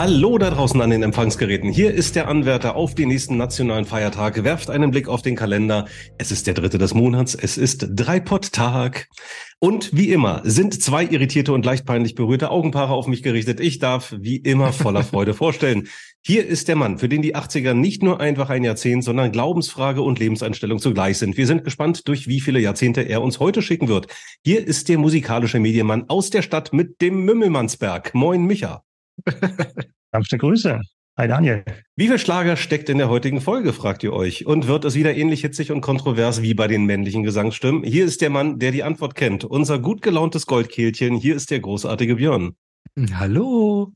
Hallo da draußen an den Empfangsgeräten. Hier ist der Anwärter auf die nächsten nationalen Feiertage. Werft einen Blick auf den Kalender. Es ist der dritte des Monats. Es ist Dreipott-Tag. Und wie immer sind zwei irritierte und leicht peinlich berührte Augenpaare auf mich gerichtet. Ich darf wie immer voller Freude vorstellen. Hier ist der Mann, für den die 80er nicht nur einfach ein Jahrzehnt, sondern Glaubensfrage und Lebenseinstellung zugleich sind. Wir sind gespannt, durch wie viele Jahrzehnte er uns heute schicken wird. Hier ist der musikalische Medienmann aus der Stadt mit dem Mümmelmannsberg. Moin, Micha. Sanfte Grüße. Hi Daniel. Wie viel Schlager steckt in der heutigen Folge, fragt ihr euch? Und wird es wieder ähnlich hitzig und kontrovers wie bei den männlichen Gesangsstimmen? Hier ist der Mann, der die Antwort kennt. Unser gut gelauntes Goldkehlchen. Hier ist der großartige Björn. Hallo.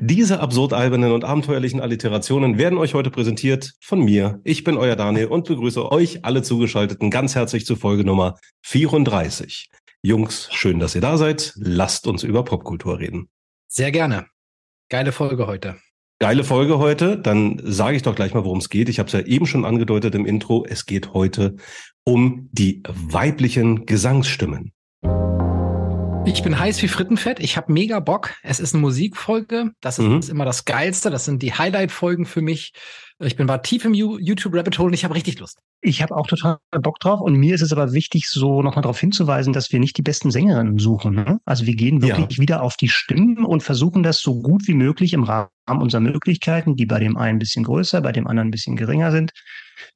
Diese absurd albernen und abenteuerlichen Alliterationen werden euch heute präsentiert von mir. Ich bin euer Daniel und begrüße euch alle Zugeschalteten ganz herzlich zu Folge Nummer 34. Jungs, schön, dass ihr da seid. Lasst uns über Popkultur reden. Sehr gerne. Geile Folge heute. Geile Folge heute. Dann sage ich doch gleich mal, worum es geht. Ich habe es ja eben schon angedeutet im Intro. Es geht heute um die weiblichen Gesangsstimmen. Ich bin heiß wie Frittenfett. Ich habe mega Bock. Es ist eine Musikfolge. Das ist mhm. immer das Geilste. Das sind die Highlight-Folgen für mich. Ich bin war tief im YouTube-Rabbit Hole und ich habe richtig Lust. Ich habe auch total Bock drauf. Und mir ist es aber wichtig, so nochmal darauf hinzuweisen, dass wir nicht die besten Sängerinnen suchen. Ne? Also wir gehen wirklich ja. wieder auf die Stimmen und versuchen das so gut wie möglich im Rahmen unserer Möglichkeiten, die bei dem einen ein bisschen größer, bei dem anderen ein bisschen geringer sind,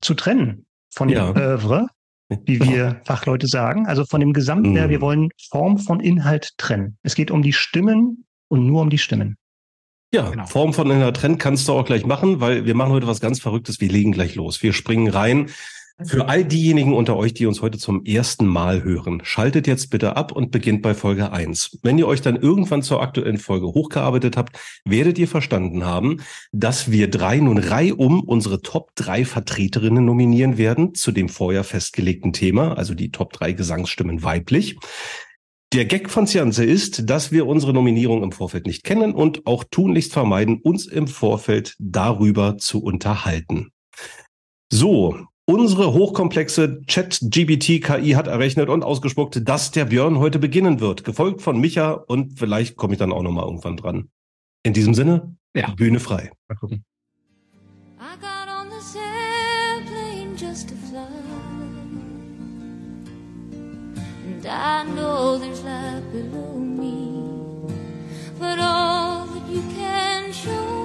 zu trennen von ja. dem Oeuvre wie wir Fachleute sagen. Also von dem gesamten, mm. wir wollen Form von Inhalt trennen. Es geht um die Stimmen und nur um die Stimmen. Ja, genau. Form von Inhalt trennen kannst du auch gleich machen, weil wir machen heute was ganz Verrücktes. Wir legen gleich los. Wir springen rein für all diejenigen unter euch, die uns heute zum ersten Mal hören, schaltet jetzt bitte ab und beginnt bei Folge eins. Wenn ihr euch dann irgendwann zur aktuellen Folge hochgearbeitet habt, werdet ihr verstanden haben, dass wir drei nun reihum unsere Top drei Vertreterinnen nominieren werden zu dem vorher festgelegten Thema, also die Top drei Gesangsstimmen weiblich. Der Gag von Cianze ist, dass wir unsere Nominierung im Vorfeld nicht kennen und auch tunlichst vermeiden, uns im Vorfeld darüber zu unterhalten. So, Unsere hochkomplexe Chat-GBT-KI hat errechnet und ausgespuckt, dass der Björn heute beginnen wird, gefolgt von Micha und vielleicht komme ich dann auch noch mal irgendwann dran. In diesem Sinne, ja. Bühne frei. Mal gucken. I know there's life below me, but all that you can show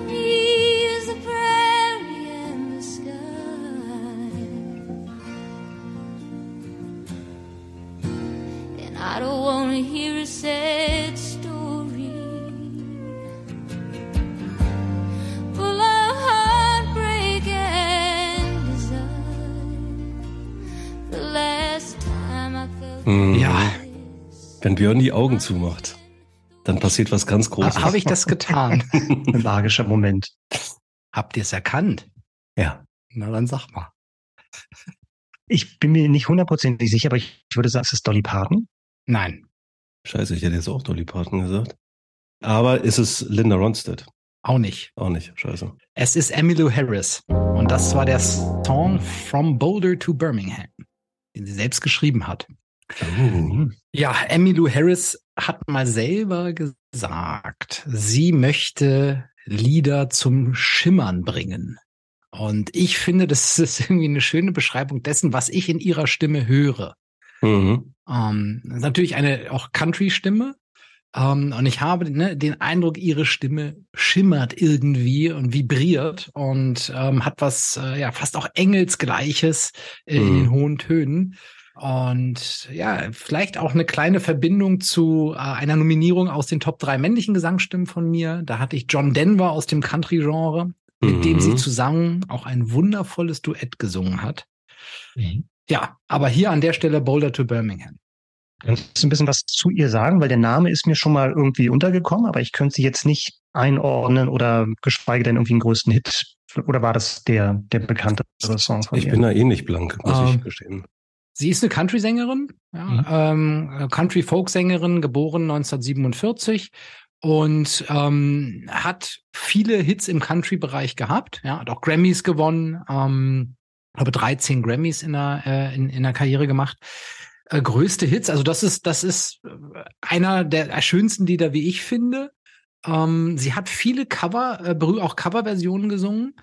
I don't want to hear a sad story full of heartbreak and desire. The last time I felt mm. Ja, wenn Björn die Augen zumacht, dann passiert was ganz Großes. Habe ich das getan? Ein magischer Moment. Habt ihr es erkannt? Ja. Na dann sag mal. Ich bin mir nicht hundertprozentig sicher, aber ich würde sagen, es ist Dolly Parton. Nein. Scheiße, ich hätte jetzt auch Dolly Parton gesagt. Aber ist es Linda Ronstadt? Auch nicht. Auch nicht, scheiße. Es ist Emmylou Harris. Und das war der Song From Boulder to Birmingham, den sie selbst geschrieben hat. Oh. Ja, Emmylou Harris hat mal selber gesagt, sie möchte Lieder zum Schimmern bringen. Und ich finde, das ist irgendwie eine schöne Beschreibung dessen, was ich in ihrer Stimme höre. Mhm. Ähm, natürlich eine auch Country-Stimme. Ähm, und ich habe ne, den Eindruck, ihre Stimme schimmert irgendwie und vibriert und ähm, hat was äh, ja fast auch Engelsgleiches äh, mhm. in den hohen Tönen. Und ja, vielleicht auch eine kleine Verbindung zu äh, einer Nominierung aus den Top drei männlichen Gesangsstimmen von mir. Da hatte ich John Denver aus dem Country-Genre, mit mhm. dem sie mhm. zusammen auch ein wundervolles Duett gesungen hat. Mhm. Ja, aber hier an der Stelle Boulder to Birmingham. Kannst du ein bisschen was zu ihr sagen? Weil der Name ist mir schon mal irgendwie untergekommen, aber ich könnte sie jetzt nicht einordnen oder geschweige denn irgendwie einen größten Hit. Oder war das der, der bekanntere Song von ich ihr? Ich bin da ähnlich eh blank, muss um, ich ähm, gestehen. Sie ist eine Country-Sängerin, ja, mhm. ähm, Country-Folk-Sängerin, geboren 1947 und ähm, hat viele Hits im Country-Bereich gehabt, ja, hat auch Grammys gewonnen, ähm, habe 13 Grammys in der, äh, in, in der Karriere gemacht. Äh, größte Hits, also das ist, das ist äh, einer der schönsten Lieder, wie ich finde. Ähm, sie hat viele Cover, äh, auch Coverversionen gesungen,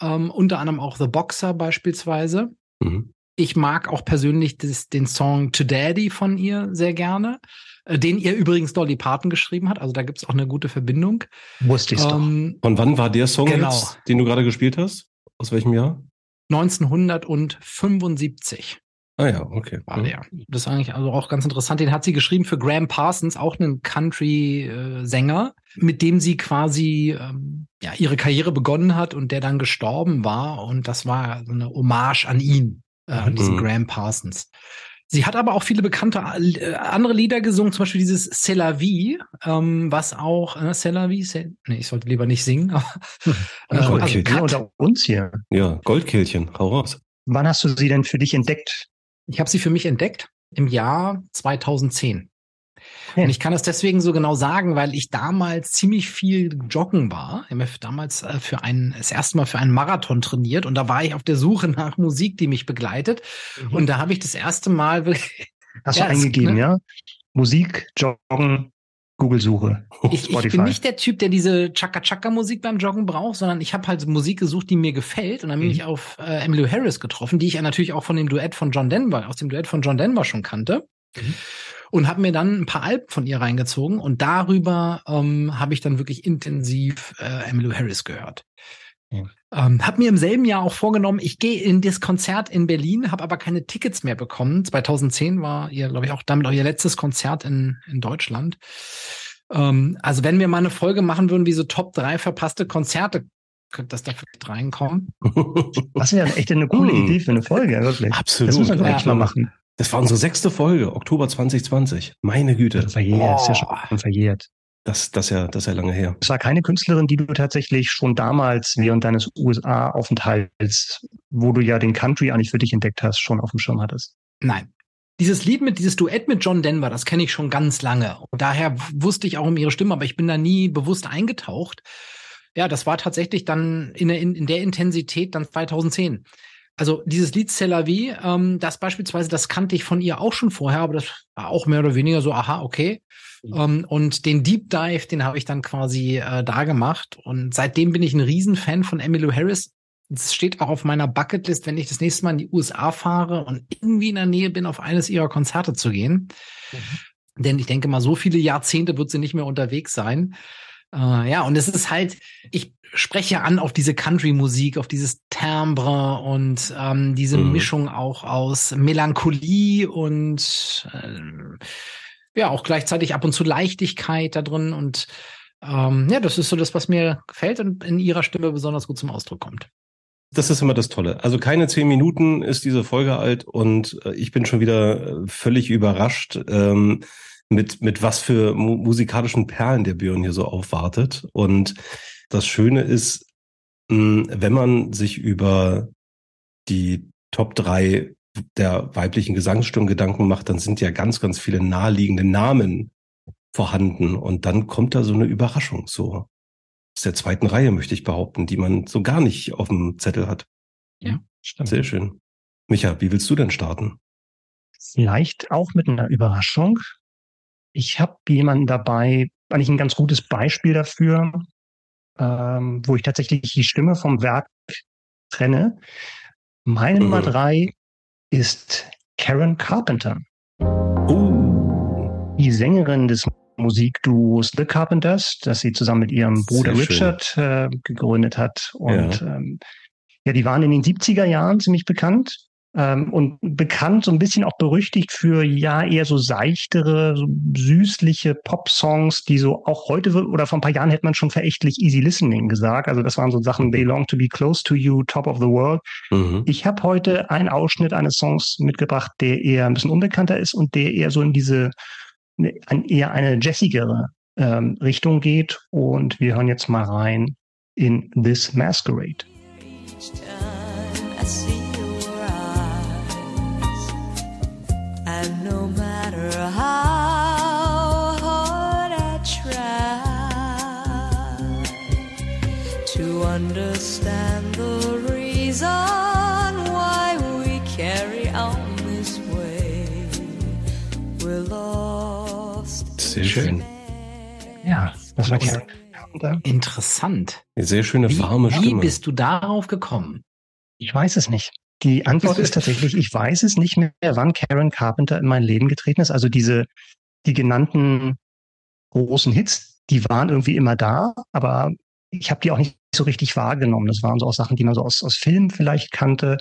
ähm, unter anderem auch The Boxer beispielsweise. Mhm. Ich mag auch persönlich das, den Song To Daddy von ihr sehr gerne, äh, den ihr übrigens Dolly Parton geschrieben hat. Also da gibt es auch eine gute Verbindung. Wusste ich ähm, doch. Von wann war der Song genau. jetzt, den du gerade gespielt hast? Aus welchem Jahr? 1975. Ah ja, okay. War der. Das ist eigentlich also auch ganz interessant. Den hat sie geschrieben für Graham Parsons, auch einen Country-Sänger, mit dem sie quasi ähm, ja, ihre Karriere begonnen hat und der dann gestorben war. Und das war so eine Hommage an ihn, äh, an diesen mhm. Graham Parsons. Sie hat aber auch viele bekannte äh, andere Lieder gesungen, zum Beispiel dieses C'est la vie, ähm, was auch, äh, C'est la vie, nee, ich sollte lieber nicht singen. Aber, äh, Goldkehlchen. Also, unter uns hier. Ja, Goldkehlchen, hau raus. Wann hast du sie denn für dich entdeckt? Ich habe sie für mich entdeckt im Jahr 2010. Und ich kann das deswegen so genau sagen, weil ich damals ziemlich viel joggen war. Ich habe damals äh, für ein, das erste Mal für einen Marathon trainiert und da war ich auf der Suche nach Musik, die mich begleitet. Mhm. Und da habe ich das erste Mal wirklich. Hast ja, du eingegeben, ne? ja? Musik, Joggen, Google-Suche. Ich, ich, bin nicht der Typ, der diese Chaka-Chaka-Musik beim Joggen braucht, sondern ich habe halt Musik gesucht, die mir gefällt. Und dann bin mhm. ich auf äh, Emily Harris getroffen, die ich ja natürlich auch von dem Duett von John Denver, aus dem Duett von John Denver schon kannte. Mhm und habe mir dann ein paar Alben von ihr reingezogen und darüber ähm, habe ich dann wirklich intensiv äh, Emmylou Harris gehört. Ja. Ähm, habe mir im selben Jahr auch vorgenommen, ich gehe in das Konzert in Berlin, habe aber keine Tickets mehr bekommen. 2010 war ihr, glaube ich, auch damit auch ihr letztes Konzert in, in Deutschland. Ähm, also wenn wir mal eine Folge machen würden, wie so Top 3 verpasste Konzerte, könnte das da vielleicht reinkommen. Das wäre echt eine coole hm. Idee für eine Folge, wirklich. Absolut. Das muss man ja, echt mal machen. Das war unsere sechste Folge, Oktober 2020. Meine Güte. Verjährt, oh. ist ja schon verjährt. Das, das ja, das ist ja lange her. Es war keine Künstlerin, die du tatsächlich schon damals während deines USA-Aufenthalts, wo du ja den Country eigentlich für dich entdeckt hast, schon auf dem Schirm hattest. Nein. Dieses Lied mit, dieses Duett mit John Denver, das kenne ich schon ganz lange. Und daher wusste ich auch um ihre Stimme, aber ich bin da nie bewusst eingetaucht. Ja, das war tatsächlich dann in, in, in der Intensität dann 2010. Also dieses Lied Cellavi, ähm, das beispielsweise, das kannte ich von ihr auch schon vorher, aber das war auch mehr oder weniger so, aha, okay. Mhm. Ähm, und den Deep Dive, den habe ich dann quasi äh, da gemacht. Und seitdem bin ich ein Riesenfan von Emmylou Harris. Das steht auch auf meiner Bucketlist, wenn ich das nächste Mal in die USA fahre und irgendwie in der Nähe bin, auf eines ihrer Konzerte zu gehen. Mhm. Denn ich denke mal, so viele Jahrzehnte wird sie nicht mehr unterwegs sein. Uh, ja, und es ist halt, ich spreche an auf diese Country-Musik, auf dieses Timbre und ähm, diese mhm. Mischung auch aus Melancholie und äh, ja, auch gleichzeitig ab und zu Leichtigkeit da drin. Und ähm, ja, das ist so das, was mir gefällt und in ihrer Stimme besonders gut zum Ausdruck kommt. Das ist immer das Tolle. Also keine zehn Minuten ist diese Folge alt und äh, ich bin schon wieder äh, völlig überrascht. Ähm, mit, mit was für mu musikalischen Perlen der Björn hier so aufwartet. Und das Schöne ist, wenn man sich über die Top drei der weiblichen Gesangsstimmen Gedanken macht, dann sind ja ganz, ganz viele naheliegende Namen vorhanden. Und dann kommt da so eine Überraschung, so aus der zweiten Reihe, möchte ich behaupten, die man so gar nicht auf dem Zettel hat. Ja, stimmt. Sehr schön. Micha, wie willst du denn starten? Vielleicht auch mit einer Überraschung. Ich habe jemanden dabei, eigentlich ein ganz gutes Beispiel dafür, ähm, wo ich tatsächlich die Stimme vom Werk trenne. Meine mhm. Nummer drei ist Karen Carpenter. Uh. Die Sängerin des Musikduos The Carpenters, das sie zusammen mit ihrem Bruder Richard äh, gegründet hat. Und ja. Ähm, ja, die waren in den 70er Jahren ziemlich bekannt ähm, und bekannt, so ein bisschen auch berüchtigt für ja eher so seichtere, so süßliche Pop-Songs, die so auch heute oder vor ein paar Jahren hätte man schon verächtlich Easy Listening gesagt. Also das waren so Sachen They Long to Be Close to You, Top of the World. Mhm. Ich habe heute einen Ausschnitt eines Songs mitgebracht, der eher ein bisschen unbekannter ist und der eher so in diese ne, eher eine jazzigere ähm, Richtung geht. Und wir hören jetzt mal rein in This Masquerade. Understand the reason why we carry on this way. We're lost. Sehr schön. Ja, das war Karen. Interessant. Eine sehr schöne wie, warme Stimme. Wie bist du darauf gekommen? Ich weiß es nicht. Die Antwort ist tatsächlich, ich weiß es nicht mehr, wann Karen Carpenter in mein Leben getreten ist. Also diese, die genannten großen Hits, die waren irgendwie immer da, aber ich habe die auch nicht so richtig wahrgenommen. Das waren so auch Sachen, die man so aus, aus Filmen vielleicht kannte.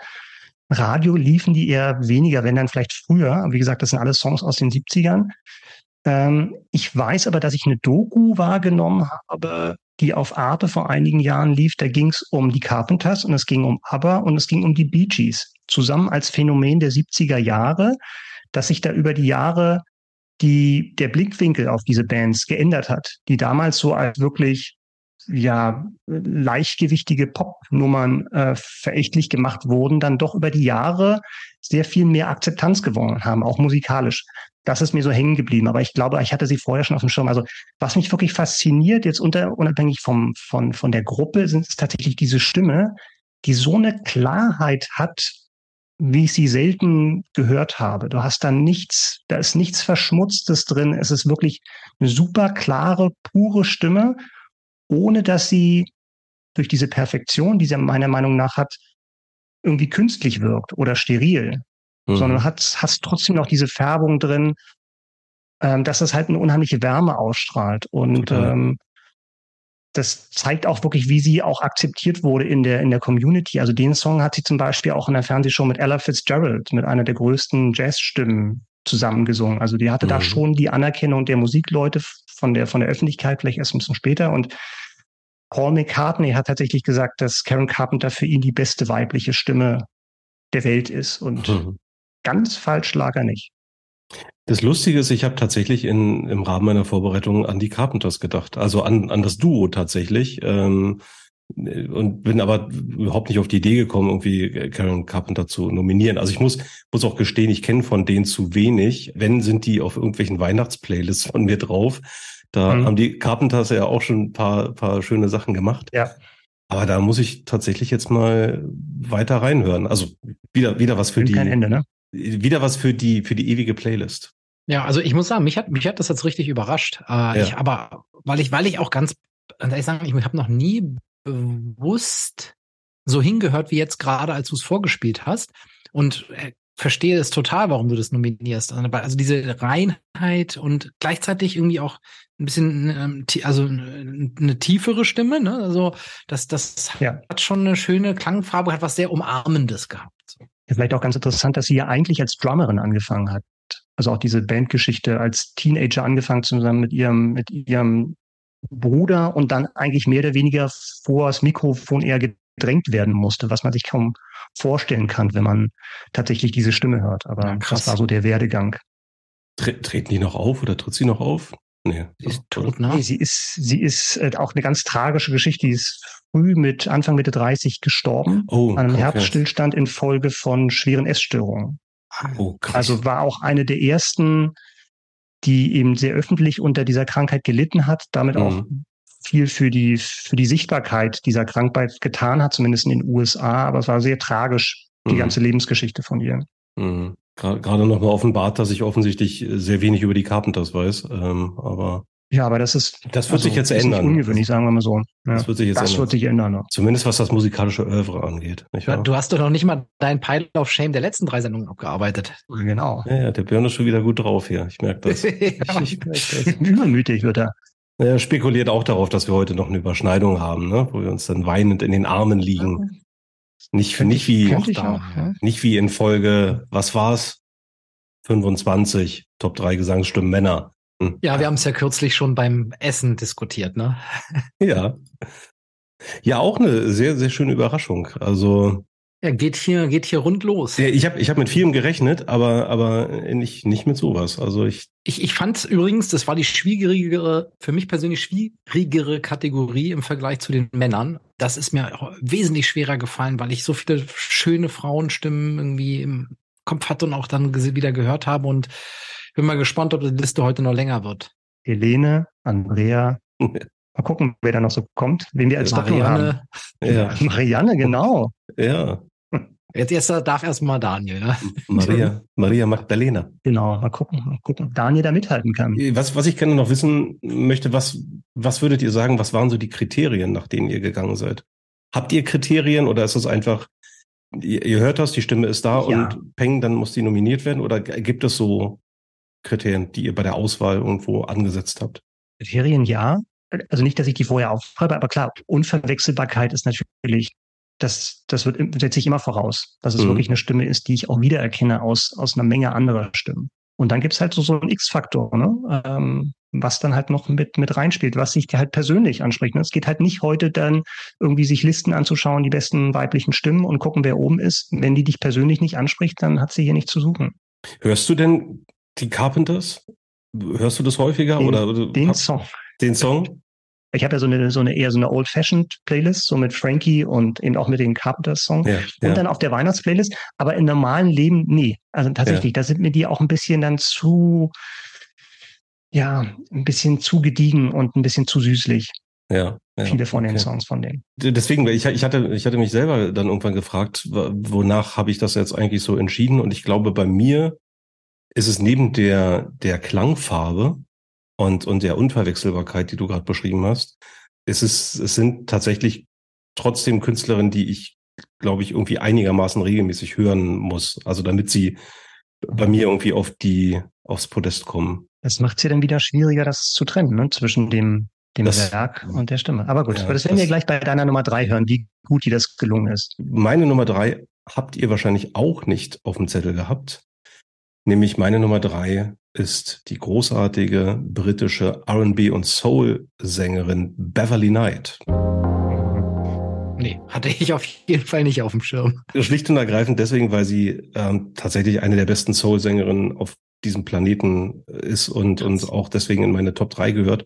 Radio liefen die eher weniger, wenn dann vielleicht früher. Wie gesagt, das sind alles Songs aus den 70ern. Ähm, ich weiß aber, dass ich eine Doku wahrgenommen habe, die auf Arte vor einigen Jahren lief. Da ging es um die Carpenters und es ging um ABBA und es ging um die Bee Gees. Zusammen als Phänomen der 70er Jahre, dass sich da über die Jahre die, der Blickwinkel auf diese Bands geändert hat, die damals so als wirklich ja leichtgewichtige Popnummern äh, verächtlich gemacht wurden, dann doch über die Jahre sehr viel mehr Akzeptanz gewonnen haben, auch musikalisch. Das ist mir so hängen geblieben. Aber ich glaube, ich hatte sie vorher schon auf dem Schirm. Also was mich wirklich fasziniert, jetzt unter, unabhängig vom, von, von der Gruppe, sind es tatsächlich diese Stimme, die so eine Klarheit hat, wie ich sie selten gehört habe. Du hast da nichts, da ist nichts Verschmutztes drin. Es ist wirklich eine super klare, pure Stimme ohne dass sie durch diese Perfektion, die sie meiner Meinung nach hat, irgendwie künstlich wirkt oder steril, mhm. sondern hat, hast trotzdem noch diese Färbung drin, ähm, dass das halt eine unheimliche Wärme ausstrahlt. Und ähm, das zeigt auch wirklich, wie sie auch akzeptiert wurde in der, in der Community. Also den Song hat sie zum Beispiel auch in der Fernsehshow mit Ella Fitzgerald, mit einer der größten Jazzstimmen zusammengesungen. Also die hatte mhm. da schon die Anerkennung der Musikleute von der, von der Öffentlichkeit, vielleicht erst ein bisschen später. Und Paul McCartney hat tatsächlich gesagt, dass Karen Carpenter für ihn die beste weibliche Stimme der Welt ist. Und mhm. ganz falsch lag er nicht. Das Lustige ist, ich habe tatsächlich in, im Rahmen meiner Vorbereitung an die Carpenters gedacht, also an, an das Duo tatsächlich. Ähm, und bin aber überhaupt nicht auf die Idee gekommen, irgendwie Karen Carpenter zu nominieren. Also ich muss, muss auch gestehen, ich kenne von denen zu wenig. Wenn, sind die auf irgendwelchen Weihnachtsplaylists von mir drauf. Da mhm. haben die Carpenters ja auch schon ein paar, paar schöne Sachen gemacht. Ja. Aber da muss ich tatsächlich jetzt mal weiter reinhören. Also wieder, wieder was für die. Kein Ende, ne? Wieder was für die, für die ewige Playlist. Ja, also ich muss sagen, mich hat, mich hat das jetzt richtig überrascht. Äh, ja. ich, aber weil ich, weil ich auch ganz, ich sagen, ich habe noch nie bewusst so hingehört wie jetzt gerade, als du es vorgespielt hast. Und äh, verstehe es total, warum du das nominierst. Also, also diese Reinheit und gleichzeitig irgendwie auch ein bisschen, ähm, also eine tiefere Stimme, ne? Also das, das ja. hat schon eine schöne Klangfarbe, hat was sehr Umarmendes gehabt. Ja, vielleicht auch ganz interessant, dass sie ja eigentlich als Drummerin angefangen hat. Also auch diese Bandgeschichte als Teenager angefangen zusammen mit ihrem, mit ihrem Bruder und dann eigentlich mehr oder weniger vor das Mikrofon eher gedrängt werden musste, was man sich kaum vorstellen kann, wenn man tatsächlich diese Stimme hört. Aber ja, das war so der Werdegang. Tre treten die noch auf oder tritt sie noch auf? Nee. Sie ist tot, ne? Nee, sie ist, sie ist äh, auch eine ganz tragische Geschichte. Die ist früh mit Anfang Mitte 30 gestorben. Oh, an einem Herzstillstand infolge von schweren Essstörungen. Oh, krass. Also war auch eine der ersten, die eben sehr öffentlich unter dieser Krankheit gelitten hat, damit mhm. auch viel für die, für die Sichtbarkeit dieser Krankheit getan hat, zumindest in den USA. Aber es war sehr tragisch, die mhm. ganze Lebensgeschichte von ihr. Mhm. Gerade nochmal offenbart, dass ich offensichtlich sehr wenig über die Carpenters weiß. Ähm, aber ja, aber das ist. Das wird also, sich jetzt ändern. ungewöhnlich, sagen wir mal so. Ja. Das wird sich jetzt das ändern. wird sich ändern. Ja. Zumindest was das musikalische Oeuvre angeht. Du hast doch noch nicht mal deinen Pile of Shame der letzten drei Sendungen abgearbeitet. Genau. Ja, ja der Björn ist schon wieder gut drauf hier. Ich merke das. ja. ich, merke das. Übermütig wird er. Er spekuliert auch darauf, dass wir heute noch eine Überschneidung haben, ne? wo wir uns dann weinend in den Armen liegen. Nicht, nicht wie, auch, ja. nicht wie in Folge, was war's? 25, Top 3 Gesangsstimmen Männer. Hm. Ja, wir haben es ja kürzlich schon beim Essen diskutiert, ne? ja. Ja, auch eine sehr, sehr schöne Überraschung. Also. Ja, geht hier, geht hier rund los. Ja, ich habe ich hab mit vielem gerechnet, aber, aber nicht, nicht mit sowas. Also ich. Ich, ich fand übrigens, das war die schwierigere, für mich persönlich schwierigere Kategorie im Vergleich zu den Männern. Das ist mir wesentlich schwerer gefallen, weil ich so viele schöne Frauenstimmen irgendwie im Kopf hatte und auch dann wieder gehört habe und bin mal gespannt, ob die Liste heute noch länger wird. Helene, Andrea, mal gucken, wer da noch so kommt, wen wir als Marianne. haben. Ja. Marianne, genau. Ja. Jetzt, jetzt darf erstmal Daniel. Ne? Maria, Maria Magdalena. Genau, mal gucken, mal gucken, ob Daniel da mithalten kann. Was, was ich gerne noch wissen möchte, was, was würdet ihr sagen, was waren so die Kriterien, nach denen ihr gegangen seid? Habt ihr Kriterien oder ist es einfach, ihr, ihr hört das, die Stimme ist da ja. und peng, dann muss die nominiert werden? Oder gibt es so Kriterien, die ihr bei der Auswahl irgendwo angesetzt habt? Kriterien ja. Also nicht, dass ich die vorher aufschreibe, aber klar, Unverwechselbarkeit ist natürlich, das, das wird, setze ich immer voraus, dass es mhm. wirklich eine Stimme ist, die ich auch wiedererkenne aus, aus einer Menge anderer Stimmen. Und dann gibt's halt so, so einen X-Faktor, ne? ähm, was dann halt noch mit, mit reinspielt, was sich halt persönlich anspricht. Ne? Es geht halt nicht heute dann irgendwie sich Listen anzuschauen, die besten weiblichen Stimmen und gucken, wer oben ist. Wenn die dich persönlich nicht anspricht, dann hat sie hier nichts zu suchen. Hörst du denn die Carpenters? Hörst du das häufiger? Den, oder, den Song. Den Song? Ich habe ja so eine, so eine eher so eine Old-Fashioned Playlist, so mit Frankie und eben auch mit den Carpenters Songs. Ja, und ja. dann auf der Weihnachtsplaylist. Aber im normalen Leben, nee. Also tatsächlich, ja. da sind mir die auch ein bisschen dann zu, ja, ein bisschen zu gediegen und ein bisschen zu süßlich. Ja, ja, viele von den Songs von denen. Deswegen, ich, ich hatte, ich hatte mich selber dann irgendwann gefragt, wonach habe ich das jetzt eigentlich so entschieden? Und ich glaube, bei mir ist es neben der, der Klangfarbe und, und der Unverwechselbarkeit, die du gerade beschrieben hast, ist es, es sind tatsächlich trotzdem Künstlerinnen, die ich, glaube ich, irgendwie einigermaßen regelmäßig hören muss. Also damit sie bei mir irgendwie auf die, aufs Podest kommen. Das macht es ja dann wieder schwieriger, das zu trennen, ne? zwischen dem, dem das, Werk und der Stimme. Aber gut, ja, das werden das, wir gleich bei deiner Nummer drei hören, wie gut dir das gelungen ist. Meine Nummer drei habt ihr wahrscheinlich auch nicht auf dem Zettel gehabt. Nämlich meine Nummer drei ist die großartige britische R&B und Soul Sängerin Beverly Knight. Nee, hatte ich auf jeden Fall nicht auf dem Schirm. Schlicht und ergreifend deswegen, weil sie ähm, tatsächlich eine der besten Soul-Sängerinnen auf diesem Planeten ist und, und auch deswegen in meine Top 3 gehört.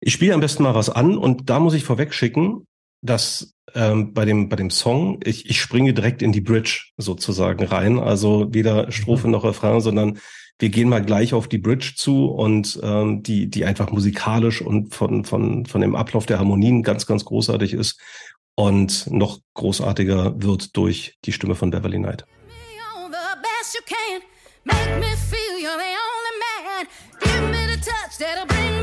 Ich spiele am besten mal was an und da muss ich vorweg schicken, dass ähm, bei dem bei dem Song ich ich springe direkt in die Bridge sozusagen rein, also weder Strophe mhm. noch Refrain, sondern wir gehen mal gleich auf die Bridge zu und ähm, die die einfach musikalisch und von von von dem Ablauf der Harmonien ganz ganz großartig ist und noch großartiger wird durch die Stimme von Beverly Knight. Make me feel you're the only man. Give me the touch that'll bring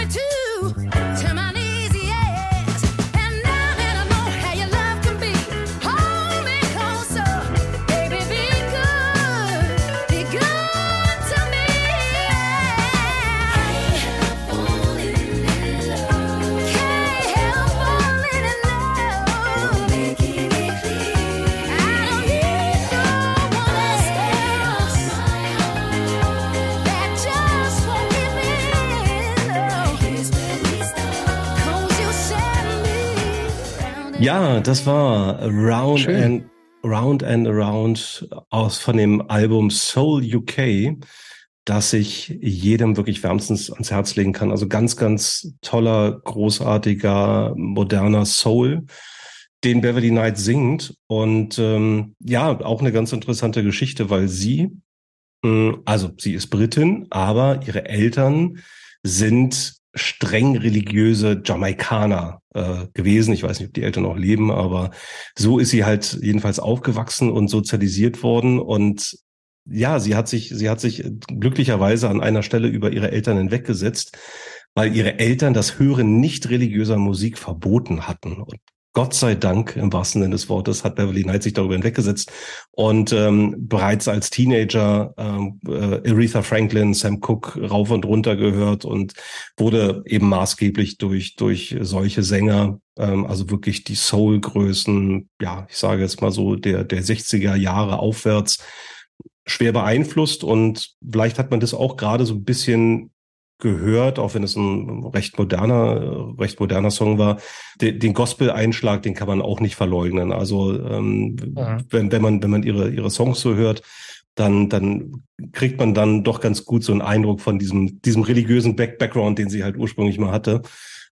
Ja, das war Round Schön. and Round and Around aus von dem Album Soul UK, das ich jedem wirklich wärmstens ans Herz legen kann. Also ganz, ganz toller, großartiger, moderner Soul, den Beverly Knight singt. Und ähm, ja, auch eine ganz interessante Geschichte, weil sie, hm, also sie ist Britin, aber ihre Eltern sind streng religiöse Jamaikaner äh, gewesen. Ich weiß nicht, ob die Eltern noch leben, aber so ist sie halt jedenfalls aufgewachsen und sozialisiert worden. Und ja, sie hat sich, sie hat sich glücklicherweise an einer Stelle über ihre Eltern hinweggesetzt, weil ihre Eltern das Hören nicht religiöser Musik verboten hatten. Und Gott sei Dank im wahrsten Sinne des Wortes hat Beverly Knight sich darüber hinweggesetzt und ähm, bereits als Teenager ähm, äh, Aretha Franklin, Sam Cooke rauf und runter gehört und wurde eben maßgeblich durch durch solche Sänger, ähm, also wirklich die Soul-Größen, ja, ich sage jetzt mal so der der 60er Jahre aufwärts schwer beeinflusst und vielleicht hat man das auch gerade so ein bisschen gehört, auch wenn es ein recht moderner, recht moderner Song war. Den, den Gospel-Einschlag, den kann man auch nicht verleugnen. Also ähm, ja. wenn, wenn man wenn man ihre ihre Songs so hört, dann dann kriegt man dann doch ganz gut so einen Eindruck von diesem diesem religiösen Back Background, den sie halt ursprünglich mal hatte.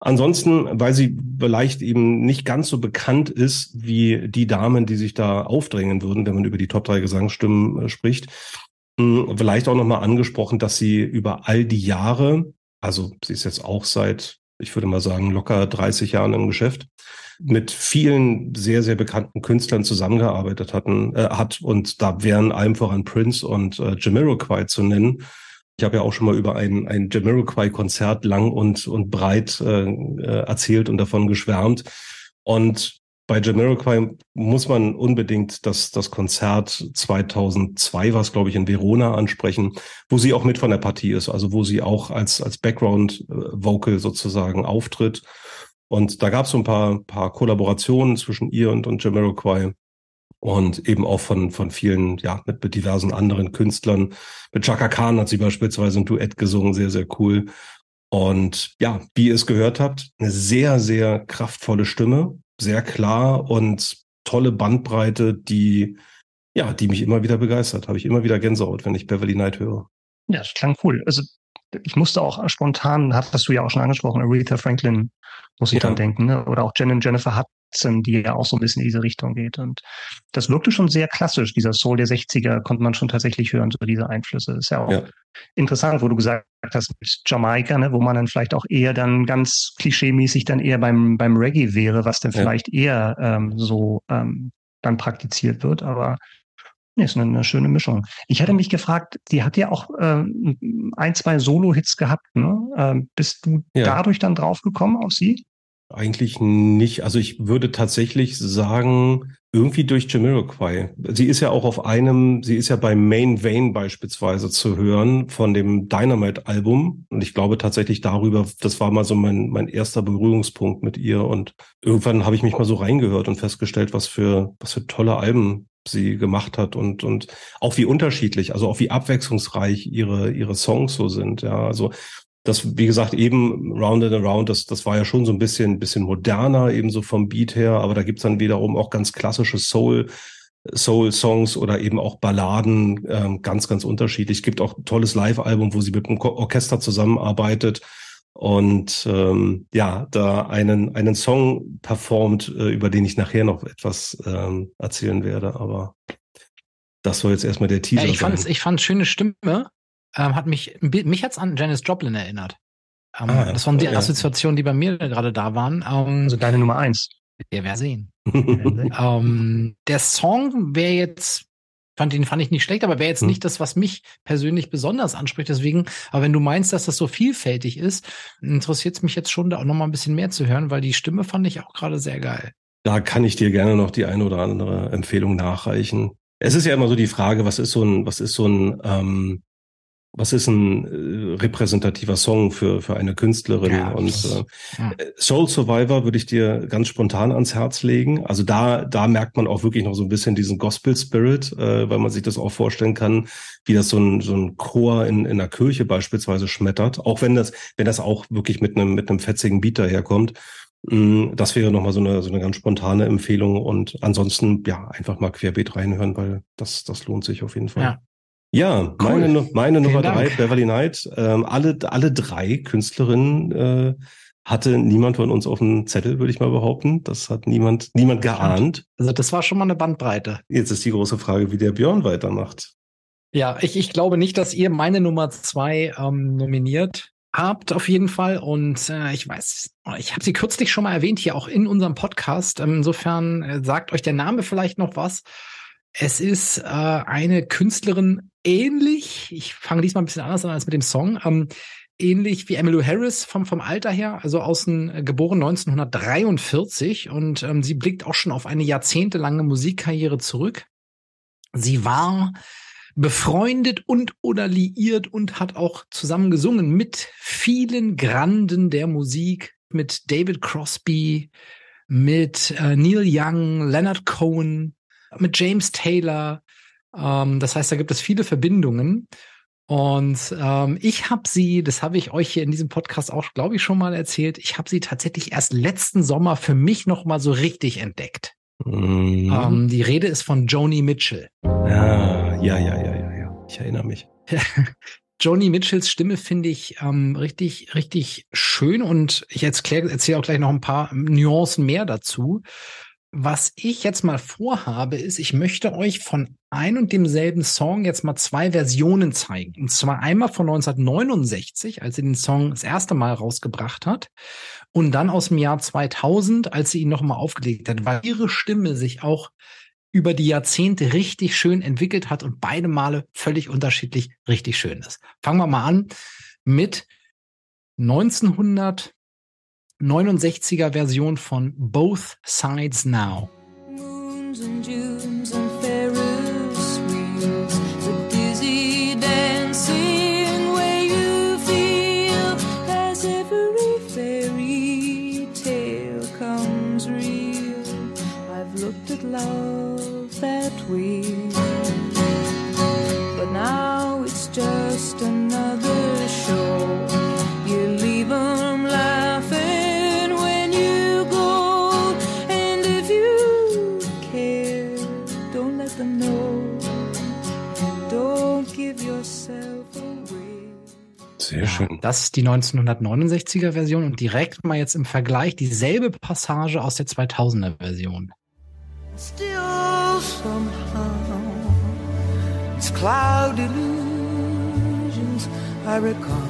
Ansonsten, weil sie vielleicht eben nicht ganz so bekannt ist wie die Damen, die sich da aufdrängen würden, wenn man über die Top 3 Gesangsstimmen äh, spricht, vielleicht auch nochmal angesprochen, dass sie über all die Jahre, also sie ist jetzt auch seit, ich würde mal sagen, locker 30 Jahren im Geschäft, mit vielen sehr, sehr bekannten Künstlern zusammengearbeitet hatten, äh, hat. Und da wären allem voran Prince und äh, Jamiroquai zu nennen. Ich habe ja auch schon mal über ein, ein Jamiroquai-Konzert lang und, und breit äh, äh erzählt und davon geschwärmt. Und bei Jamiroquai muss man unbedingt das, das Konzert 2002, was glaube ich in Verona ansprechen, wo sie auch mit von der Partie ist, also wo sie auch als, als Background-Vocal sozusagen auftritt. Und da gab es so ein paar, paar Kollaborationen zwischen ihr und, und Jamiroquai und eben auch von, von vielen, ja, mit, mit diversen anderen Künstlern. Mit Chaka Khan hat sie beispielsweise ein Duett gesungen, sehr, sehr cool. Und ja, wie ihr es gehört habt, eine sehr, sehr kraftvolle Stimme, sehr klar und tolle Bandbreite, die, ja, die mich immer wieder begeistert. Habe ich immer wieder Gänsehaut, wenn ich Beverly Knight höre. Ja, das klang cool. Also ich musste auch spontan, hast du ja auch schon angesprochen, Aretha Franklin, muss ich ja. dann denken, ne? oder auch Jen und Jennifer Hudson, die ja auch so ein bisschen in diese Richtung geht. Und das wirkte schon sehr klassisch, dieser Soul der 60er, konnte man schon tatsächlich hören, so diese Einflüsse. Das ist ja auch ja. interessant, wo du gesagt hast, mit Jamaika, ne, wo man dann vielleicht auch eher dann ganz klischeemäßig dann eher beim, beim Reggae wäre, was dann ja. vielleicht eher ähm, so ähm, dann praktiziert wird. Aber Nee, ist eine, eine, schöne Mischung. Ich hatte mich gefragt, die hat ja auch äh, ein, zwei Solo-Hits gehabt. Ne? Äh, bist du ja. dadurch dann draufgekommen auf sie? Eigentlich nicht. Also ich würde tatsächlich sagen, irgendwie durch Jamiroquai. Sie ist ja auch auf einem, sie ist ja bei Main Vein beispielsweise zu hören von dem Dynamite-Album. Und ich glaube tatsächlich darüber, das war mal so mein, mein erster Berührungspunkt mit ihr. Und irgendwann habe ich mich mal so reingehört und festgestellt, was für, was für tolle Alben sie gemacht hat und und auch wie unterschiedlich, also auch wie abwechslungsreich ihre ihre Songs so sind. Ja, also das, wie gesagt, eben Round and Around, das, das war ja schon so ein bisschen, bisschen moderner, eben so vom Beat her, aber da gibt's dann wiederum auch ganz klassische Soul, Soul-Songs oder eben auch Balladen, ähm, ganz, ganz unterschiedlich. Es gibt auch ein tolles Live-Album, wo sie mit dem Orchester zusammenarbeitet und ähm, ja, da einen, einen Song performt, äh, über den ich nachher noch etwas ähm, erzählen werde, aber das soll jetzt erstmal der Teaser ja, ich sein. Fand's, ich fand schöne Stimme, ähm, hat mich, mich hat's an Janis Joplin erinnert. Ähm, ah, das waren die ja. Assoziationen, die bei mir gerade da waren. Ähm, also deine Nummer eins. Ja, wer sehen. ähm, der Song wäre jetzt fand den fand ich nicht schlecht, aber wäre jetzt hm. nicht das, was mich persönlich besonders anspricht. Deswegen, aber wenn du meinst, dass das so vielfältig ist, interessiert es mich jetzt schon, da auch noch mal ein bisschen mehr zu hören, weil die Stimme fand ich auch gerade sehr geil. Da kann ich dir gerne noch die eine oder andere Empfehlung nachreichen. Es ist ja immer so die Frage, was ist so ein, was ist so ein ähm, was ist ein äh, repräsentativer Song für, für eine Künstlerin? Ja, und äh, ja. Soul Survivor würde ich dir ganz spontan ans Herz legen. Also da, da merkt man auch wirklich noch so ein bisschen diesen Gospel Spirit, äh, weil man sich das auch vorstellen kann, wie das so ein, so ein Chor in, in einer Kirche beispielsweise schmettert. Auch wenn das, wenn das auch wirklich mit einem, mit einem fetzigen Beat daherkommt. Mm, das wäre nochmal so eine, so eine ganz spontane Empfehlung. Und ansonsten, ja, einfach mal querbeet reinhören, weil das, das lohnt sich auf jeden Fall. Ja. Ja, cool. meine, meine Nummer drei, Beverly Knight. Ähm, alle, alle drei Künstlerinnen äh, hatte niemand von uns auf dem Zettel, würde ich mal behaupten. Das hat niemand, niemand geahnt. Also das war schon mal eine Bandbreite. Jetzt ist die große Frage, wie der Björn weitermacht. Ja, ich, ich glaube nicht, dass ihr meine Nummer zwei ähm, nominiert habt, auf jeden Fall. Und äh, ich weiß, ich habe sie kürzlich schon mal erwähnt, hier auch in unserem Podcast. Ähm, insofern äh, sagt euch der Name vielleicht noch was. Es ist äh, eine Künstlerin ähnlich. Ich fange diesmal ein bisschen anders an als mit dem Song. Ähm, ähnlich wie Emmylou Harris vom, vom Alter her, also außen äh, geboren 1943 und ähm, sie blickt auch schon auf eine jahrzehntelange Musikkarriere zurück. Sie war befreundet und oder liiert und hat auch zusammen gesungen mit vielen Granden der Musik, mit David Crosby, mit äh, Neil Young, Leonard Cohen, mit James Taylor. Ähm, das heißt, da gibt es viele Verbindungen. Und ähm, ich habe sie, das habe ich euch hier in diesem Podcast auch, glaube ich, schon mal erzählt, ich habe sie tatsächlich erst letzten Sommer für mich noch mal so richtig entdeckt. Mhm. Ähm, die Rede ist von Joni Mitchell. Ja, ja, ja, ja, ja, ja. Ich erinnere mich. Joni Mitchells Stimme finde ich ähm, richtig, richtig schön und ich erzähle erzähl auch gleich noch ein paar Nuancen mehr dazu. Was ich jetzt mal vorhabe, ist, ich möchte euch von ein und demselben Song jetzt mal zwei Versionen zeigen. Und zwar einmal von 1969, als sie den Song das erste Mal rausgebracht hat, und dann aus dem Jahr 2000, als sie ihn nochmal aufgelegt hat, weil ihre Stimme sich auch über die Jahrzehnte richtig schön entwickelt hat und beide Male völlig unterschiedlich richtig schön ist. Fangen wir mal an mit 1900 69er Version von Both Sides Now. Moons and Junes schön. Das ist die 1969er Version und direkt mal jetzt im Vergleich dieselbe Passage aus der 2000er Version. Still somehow it's cloud illusions I recall.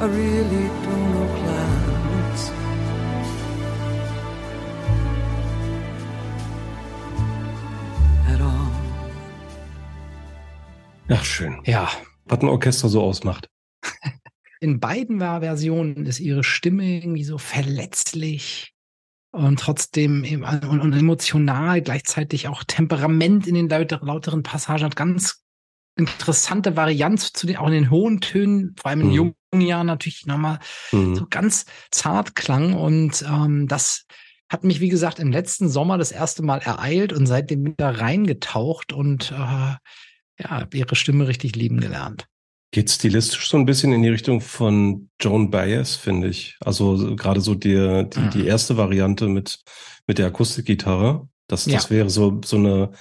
I really don't know clouds. At all. Ach, schön. Ja, Was ein Orchester so ausmacht. in beiden Versionen ist ihre Stimme irgendwie so verletzlich und trotzdem eben- und, emotional, gleichzeitig auch Temperament in den laut, lauteren Passagen hat ganz interessante Varianz zu den, auch in den hohen Tönen, vor allem in Mhm. jungen Jahren natürlich nochmal Mhm. so ganz zart klang und ähm, das hat mich, wie gesagt, im letzten Sommer das erste Mal ereilt und seitdem wieder reingetaucht und äh, ja, ihre Stimme richtig lieben gelernt. Geht stilistisch so ein bisschen in die Richtung von Joan Baez, finde ich. Also so- gerade so die, die, Mhm. die erste Variante mit, mit der Akustikgitarre. Das, das Ja. wäre so, so eine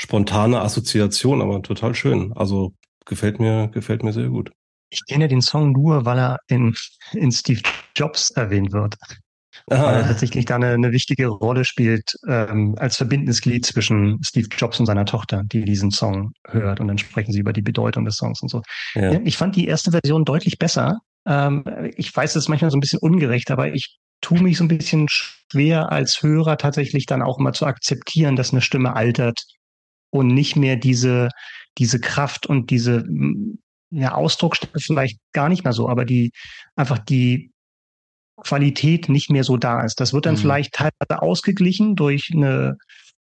spontane Assoziation, aber total schön. Also gefällt mir, gefällt mir sehr gut. Ich kenne den Song nur, weil er in, in Steve Jobs erwähnt wird. Weil er Ah, tatsächlich da eine, eine wichtige Rolle spielt ähm, als verbindendes Glied zwischen Steve Jobs und seiner Tochter, die diesen Song hört. Und dann sprechen sie über die Bedeutung des Songs und so. ja. Ich fand die erste Version deutlich besser. Ähm, ich weiß, es ist manchmal so ein bisschen ungerecht, aber ich tue mich so ein bisschen schwer als Hörer tatsächlich dann auch immer zu akzeptieren, dass eine Stimme altert und nicht mehr diese, diese Kraft und diese ja, Ausdrucksstärke vielleicht gar nicht mehr so, aber die einfach die Qualität nicht mehr so da ist. Das wird dann Mhm. vielleicht teilweise ausgeglichen durch eine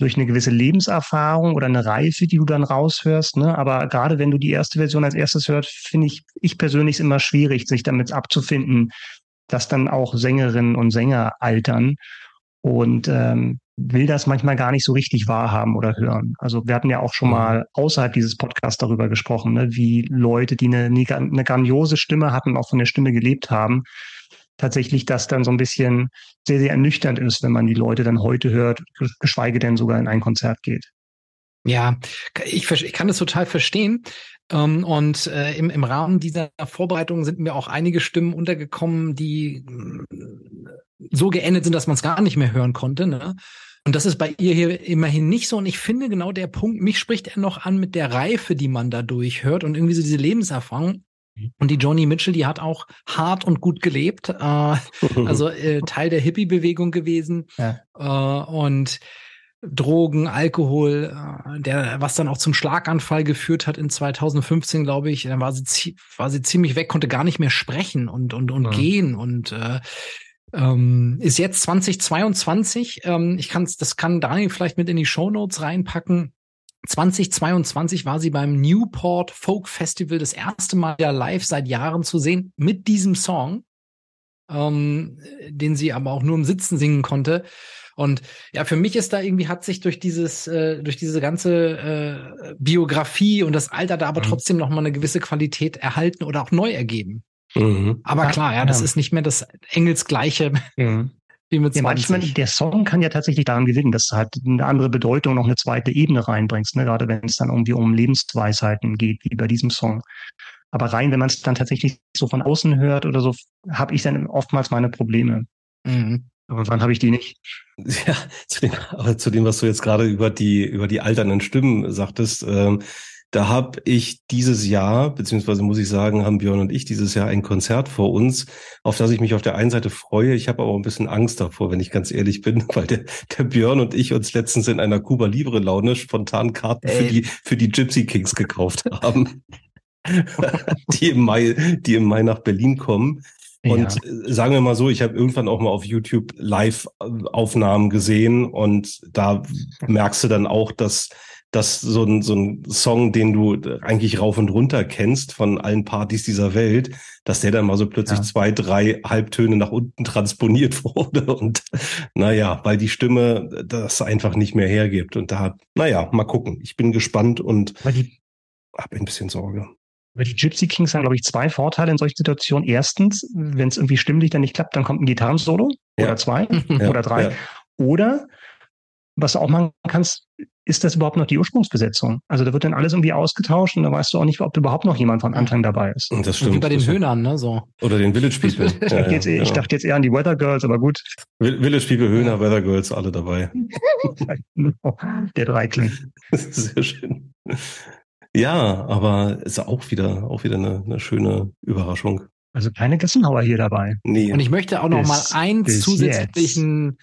durch eine gewisse Lebenserfahrung oder eine Reife, die du dann raushörst. Ne? Aber gerade wenn du die erste Version als erstes hörst, finde ich, ich persönlich es immer schwierig, sich damit abzufinden, dass dann auch Sängerinnen und Sänger altern und ähm, will das manchmal gar nicht so richtig wahrhaben oder hören. Also wir hatten ja auch schon Mhm. mal außerhalb dieses Podcasts darüber gesprochen, ne? wie Leute, die eine, eine grandiose Stimme hatten, auch von der Stimme gelebt haben, tatsächlich das dann so ein bisschen sehr, sehr ernüchternd ist, wenn man die Leute dann heute hört, geschweige denn sogar in ein Konzert geht. Ja, ich, ich kann das total verstehen. Ähm, und äh, im, im Rahmen dieser Vorbereitung sind mir auch einige Stimmen untergekommen, die mm, so geendet sind, dass man es gar nicht mehr hören konnte. Ne? Und das ist bei ihr hier immerhin nicht so. Und ich finde genau der Punkt, mich spricht er noch an mit der Reife, die man dadurch hört und irgendwie so diese Lebenserfahrung. Und die Joni Mitchell, die hat auch hart und gut gelebt. Äh, also äh, Teil der Hippie-Bewegung gewesen. Ja. Äh, und Drogen, Alkohol, äh, der, was dann auch zum Schlaganfall geführt hat in 2015, glaube ich. Dann war sie, war sie ziemlich weg, konnte gar nicht mehr sprechen und, und, und ja. gehen und äh, ähm, ist jetzt 2022. Ähm, ich kann das kann Daniel vielleicht mit in die Show Notes reinpacken. 2022 war sie beim Newport Folk Festival das erste Mal ja live seit Jahren zu sehen mit diesem Song, ähm, den sie aber auch nur im Sitzen singen konnte. Und ja, für mich ist da irgendwie hat sich durch dieses, äh, durch diese ganze äh, Biografie und das Alter da aber mhm. trotzdem noch mal eine gewisse Qualität erhalten oder auch neu ergeben. Mhm. Aber klar, ja, das ja. ist nicht mehr das Engelsgleiche. Mhm. Wie mit 20. Ja, manchmal, der Song kann ja tatsächlich daran gewinnen, dass du halt eine andere Bedeutung, noch eine zweite Ebene reinbringst, ne? gerade wenn es dann irgendwie um Lebensweisheiten geht, wie bei diesem Song. Aber rein, wenn man es dann tatsächlich so von außen hört oder so, habe ich dann oftmals meine Probleme. Mhm. Aber wann habe ich die nicht? Ja, zu dem, aber zu dem, was du jetzt gerade über die über die alternden Stimmen sagtest, ähm, da habe ich dieses Jahr, beziehungsweise muss ich sagen, haben Björn und ich dieses Jahr ein Konzert vor uns, auf das ich mich auf der einen Seite freue. Ich habe aber auch ein bisschen Angst davor, wenn ich ganz ehrlich bin, weil der, der Björn und ich uns letztens in einer Cuba Libre Laune spontan Karten für die, für die Gypsy Kings gekauft haben. die im Mai, die im Mai nach Berlin kommen. Und ja. Sagen wir mal so, ich habe irgendwann auch mal auf YouTube Live-Aufnahmen gesehen und da merkst du dann auch, dass dass so ein, so ein Song, den du eigentlich rauf und runter kennst von allen Partys dieser Welt, dass der dann mal so plötzlich ja. zwei, drei Halbtöne nach unten transponiert wurde und naja, weil die Stimme das einfach nicht mehr hergibt. Und da, naja, mal gucken. Ich bin gespannt und habe ein bisschen Sorge. Aber die Gypsy Kings haben, glaube ich, zwei Vorteile in solchen Situationen. Erstens, wenn es irgendwie stimmlich dann nicht klappt, dann kommt ein Gitarrensolo ja. oder zwei ja. oder drei. Oder was du auch machen kannst, ist das überhaupt noch die Ursprungsbesetzung? Also da wird dann alles irgendwie ausgetauscht und da weißt du auch nicht, ob überhaupt noch jemand von Anfang dabei ist. Und das stimmt. Wie bei den Höhnern, ne? So. Oder den Village People. ich, dachte jetzt, ich dachte jetzt eher an die Weather Girls, aber gut. Village People, Höhner, Weather Girls, alle dabei. Der Dreikling. Sehr schön. Ja, aber ist auch wieder, auch wieder eine, eine schöne Überraschung. Also keine Gassenhauer hier dabei. Nee. Und ich möchte auch noch bis, mal einen zusätzlichen,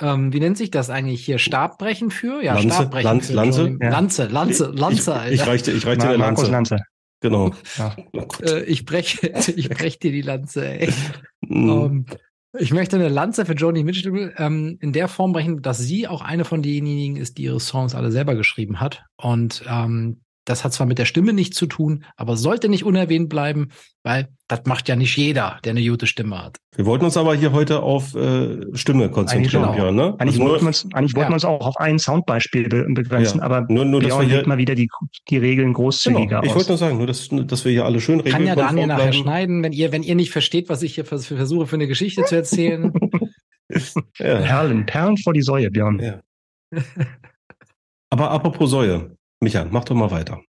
ähm, wie nennt sich das eigentlich hier? Stabbrechen für? Ja, Lanze, Stabbrechen Lanze, für. Lanze, ja. Lanze, Lanze, Lanze, Alter. Ich, ich reichte, ich reichte dir Lanze. Lanze. Genau. Ja. Äh, ich breche, ich breche dir die Lanze, ey. Mm. Um, ähm, ich möchte eine Lanze für Joni Mitchell ähm, in der Form brechen, dass sie auch eine von denjenigen ist, die ihre Songs alle selber geschrieben hat. Und ähm, das hat zwar mit der Stimme nichts zu tun, aber sollte nicht unerwähnt bleiben, weil das macht ja nicht jeder, der eine gute Stimme hat. Wir wollten uns aber hier heute auf äh, Stimme konzentrieren, eigentlich, Björn, ne? Eigentlich also wollten wir uns, eigentlich wollten wir uns auch auf ein Soundbeispiel be begrenzen, ja. aber nur, nur, dass wir hier mal wieder die, die Regeln großzügiger genau. Ich wollte nur sagen, nur dass, dass wir hier alle schön regeln. Kann ja Daniel nachher schneiden, wenn ihr, wenn ihr nicht versteht, was ich hier versuche für eine Geschichte zu erzählen. ja. Perlen, Perlen vor die Säue, Björn. Ja. aber apropos Säue, Micha, mach doch mal weiter.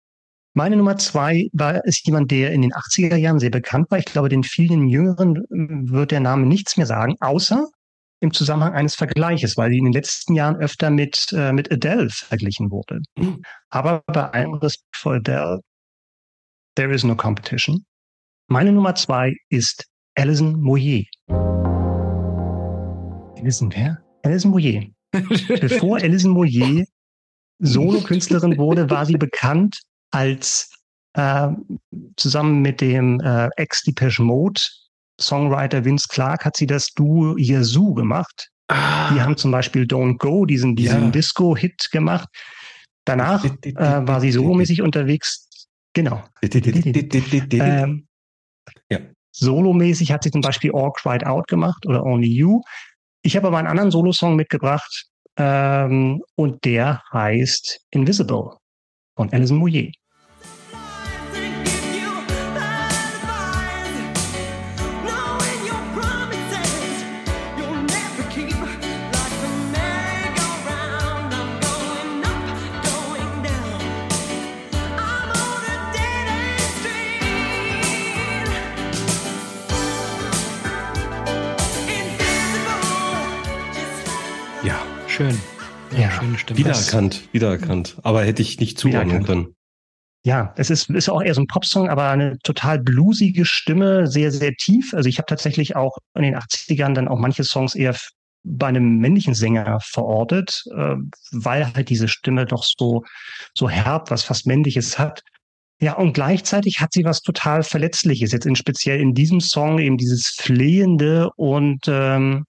Meine Nummer zwei war, ist jemand, der in den 80er Jahren sehr bekannt war. Ich glaube, den vielen Jüngeren äh, wird der Name nichts mehr sagen, außer im Zusammenhang eines Vergleiches, weil sie in den letzten Jahren öfter mit, äh, mit Adele verglichen wurde. Mhm. Aber bei allem Respekt vor Adele, there is no competition. Meine Nummer zwei ist Alison Moyer. Alison wer? Alison Moyer. Bevor Alison Moyer Solokünstlerin wurde, war sie bekannt als äh, zusammen mit dem äh, Ex-Depeche Mode Songwriter Vince Clark hat sie das Duo Yazoo gemacht. Ah. Die haben zum Beispiel Don't Go, diesen, diesen ja. Disco-Hit gemacht. Danach äh, war sie solomäßig unterwegs. Genau. ähm, ja. Solomäßig hat sie zum Beispiel All Cried Out gemacht oder Only You. Ich habe aber einen anderen Solo-Song mitgebracht ähm, und der heißt Invisible von Alison Mouillet. Stimme. Wiedererkannt, wiedererkannt. Aber hätte ich nicht zuordnen können. Ja, es ist, ist auch eher so ein Popsong, aber eine total bluesige Stimme, sehr, sehr tief. Also ich habe tatsächlich auch in den 80ern dann auch manche Songs eher bei einem männlichen Sänger verortet, äh, weil halt diese Stimme doch so, so herb, was fast männliches hat. Ja, und gleichzeitig hat sie was total Verletzliches, jetzt in speziell in diesem Song eben dieses Flehende und ähm,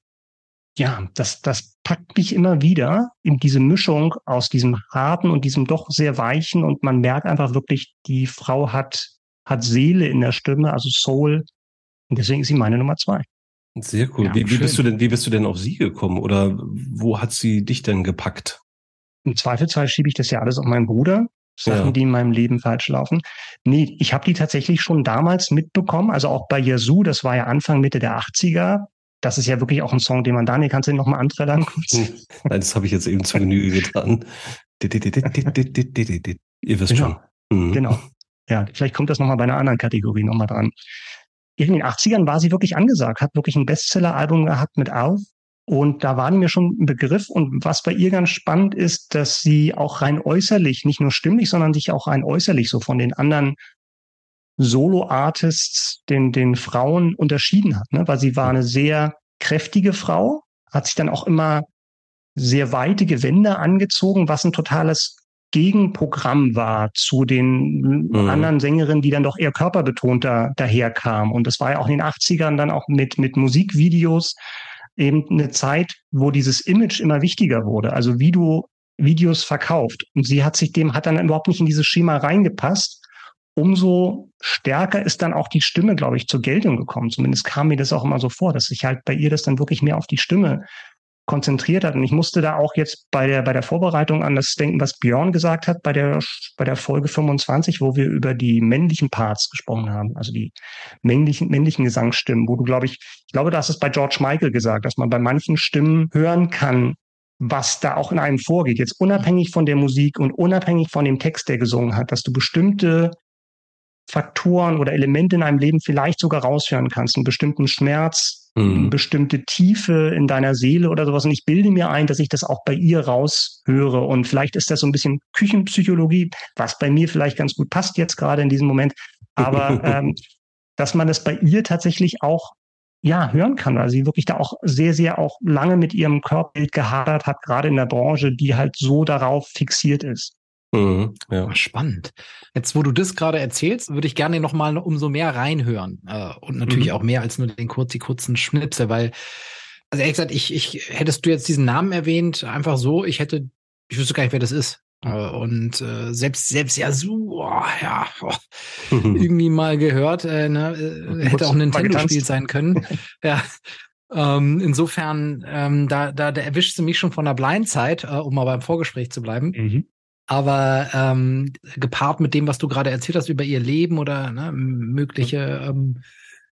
ja, das, das packt mich immer wieder in diese Mischung aus diesem harten und diesem doch sehr weichen und man merkt einfach wirklich, die Frau hat, hat Seele in der Stimme, also Soul. Und deswegen ist sie meine Nummer zwei. Sehr cool. Ja, wie, wie bist du denn, wie bist du denn auf sie gekommen oder wo hat sie dich denn gepackt? Im Zweifelsfall schiebe ich das ja alles auf meinen Bruder. Sachen, ja. die in meinem Leben falsch laufen. Nee, ich habe die tatsächlich schon damals mitbekommen, also auch bei Yazoo, das war ja Anfang, Mitte der 80er. Das ist ja wirklich auch ein Song, den man, Daniel, kannst du den nochmal anträllern? Nein, das habe ich jetzt eben zu Genüge getan. Ihr wisst genau. schon. Mhm. Genau. Ja, vielleicht kommt das nochmal bei einer anderen Kategorie nochmal dran. In den 80ern war sie wirklich angesagt, hat wirklich ein Bestseller-Album gehabt mit Auf. Und da war die mir schon ein Begriff. Und was bei ihr ganz spannend ist, dass sie auch rein äußerlich, nicht nur stimmlich, sondern sich auch rein äußerlich so von den anderen Solo-Artists, den, den Frauen unterschieden hat. Ne? Weil sie war eine sehr kräftige Frau, hat sich dann auch immer sehr weite Gewänder angezogen, was ein totales Gegenprogramm war zu den mhm. anderen Sängerinnen, die dann doch eher körperbetonter daherkamen. Und das war ja auch in den 80ern dann auch mit, mit Musikvideos eben eine Zeit, wo dieses Image immer wichtiger wurde. Also wie du Videos verkauft. Und sie hat sich dem, hat dann überhaupt nicht in dieses Schema reingepasst. Umso stärker ist dann auch die Stimme, glaube ich, zur Geltung gekommen. Zumindest kam mir das auch immer so vor, dass sich halt bei ihr das dann wirklich mehr auf die Stimme konzentriert hat. Und ich musste da auch jetzt bei der, bei der Vorbereitung an das denken, was Björn gesagt hat bei der, bei der Folge 25, wo wir über die männlichen Parts gesprochen haben, also die männlichen, männlichen Gesangsstimmen, wo du, glaube ich, ich glaube, da hast es bei George Michael gesagt, dass man bei manchen Stimmen hören kann, was da auch in einem vorgeht. Jetzt unabhängig von der Musik und unabhängig von dem Text, der gesungen hat, dass du bestimmte Faktoren oder Elemente in einem Leben vielleicht sogar raushören kannst, einen bestimmten Schmerz, mhm. eine bestimmte Tiefe in deiner Seele oder sowas. Und ich bilde mir ein, dass ich das auch bei ihr raushöre. Und vielleicht ist das so ein bisschen Küchenpsychologie, was bei mir vielleicht ganz gut passt jetzt gerade in diesem Moment. Aber ähm, dass man das bei ihr tatsächlich auch ja, hören kann, weil sie wirklich da auch sehr, sehr auch lange mit ihrem Körperbild gehadert hat, gerade in der Branche, die halt so darauf fixiert ist. Mhm, ja. Spannend. Jetzt, wo du das gerade erzählst, würde ich gerne noch mal umso mehr reinhören äh, und natürlich mhm. auch mehr als nur den kurz, die kurzen Schnipsel, weil also ehrlich gesagt, ich, ich hättest du jetzt diesen Namen erwähnt, einfach so, ich hätte, ich wüsste gar nicht, wer das ist. Äh, und äh, selbst selbst ja so oh, ja oh, irgendwie mal gehört äh, ne, äh, hätte auch ein Nintendo Spiel sein können ja ähm, insofern ähm, da da da erwischst du mich schon von der Blindzeit äh, um mal beim Vorgespräch zu bleiben mhm. Aber ähm, gepaart mit dem, was du gerade erzählt hast über ihr Leben oder ne, mögliche, ähm,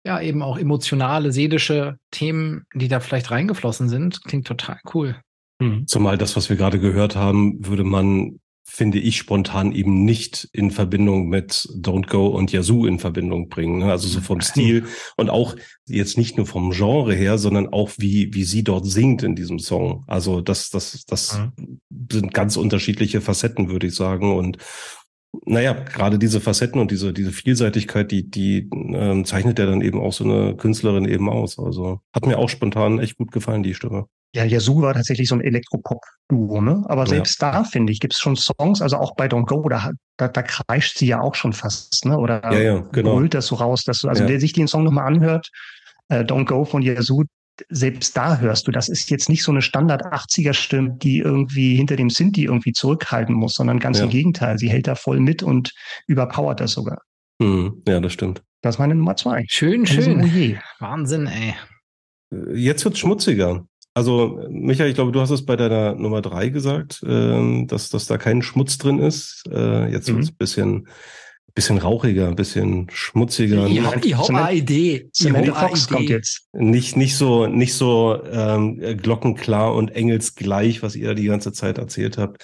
ja, eben auch emotionale, seelische Themen, die da vielleicht reingeflossen sind, klingt total cool. Mhm. Zumal das, was wir gerade gehört haben, würde man finde ich, spontan eben nicht in Verbindung mit Don't Go und Yazoo in Verbindung bringen. Ne? Also so vom Stil und auch jetzt nicht nur vom Genre her, sondern auch wie, wie sie dort singt in diesem Song. Also das, das, das mhm. sind ganz unterschiedliche Facetten, würde ich sagen. Und naja, gerade diese Facetten und diese, diese Vielseitigkeit, die, die ähm, zeichnet ja dann eben auch so eine Künstlerin eben aus. Also hat mir auch spontan echt gut gefallen, die Stimme. Ja, Yazoo war tatsächlich so ein Elektropop-Duo, ne? Aber selbst ja. da, finde ich, gibt es schon Songs, also auch bei Don't Go, da, da, da kreischt sie ja auch schon fast, ne? Oder ja, ja, genau. holt das so raus, dass du, also ja. wer sich den Song nochmal anhört, äh, Don't Go von Yazoo, selbst da hörst du, das ist jetzt nicht so eine Standard 80er Stimme, die irgendwie hinter dem Sinti irgendwie zurückhalten muss, sondern ganz ja. im Gegenteil. Sie hält da voll mit und überpowert das sogar. Hm, ja, das stimmt. Das ist meine Nummer zwei. Schön, schön. Wahnsinn, ey. Jetzt wird's schmutziger. Also, Michael, ich glaube, du hast es bei deiner Nummer drei gesagt, äh, dass, dass da kein Schmutz drin ist. Äh, jetzt mhm. wird es ein bisschen, bisschen rauchiger, ein bisschen schmutziger. Ich habe ich hab eine Idee. Samantha Fox kommt jetzt. Nicht, nicht so, nicht so ähm, glockenklar und engelsgleich, was ihr die ganze Zeit erzählt habt.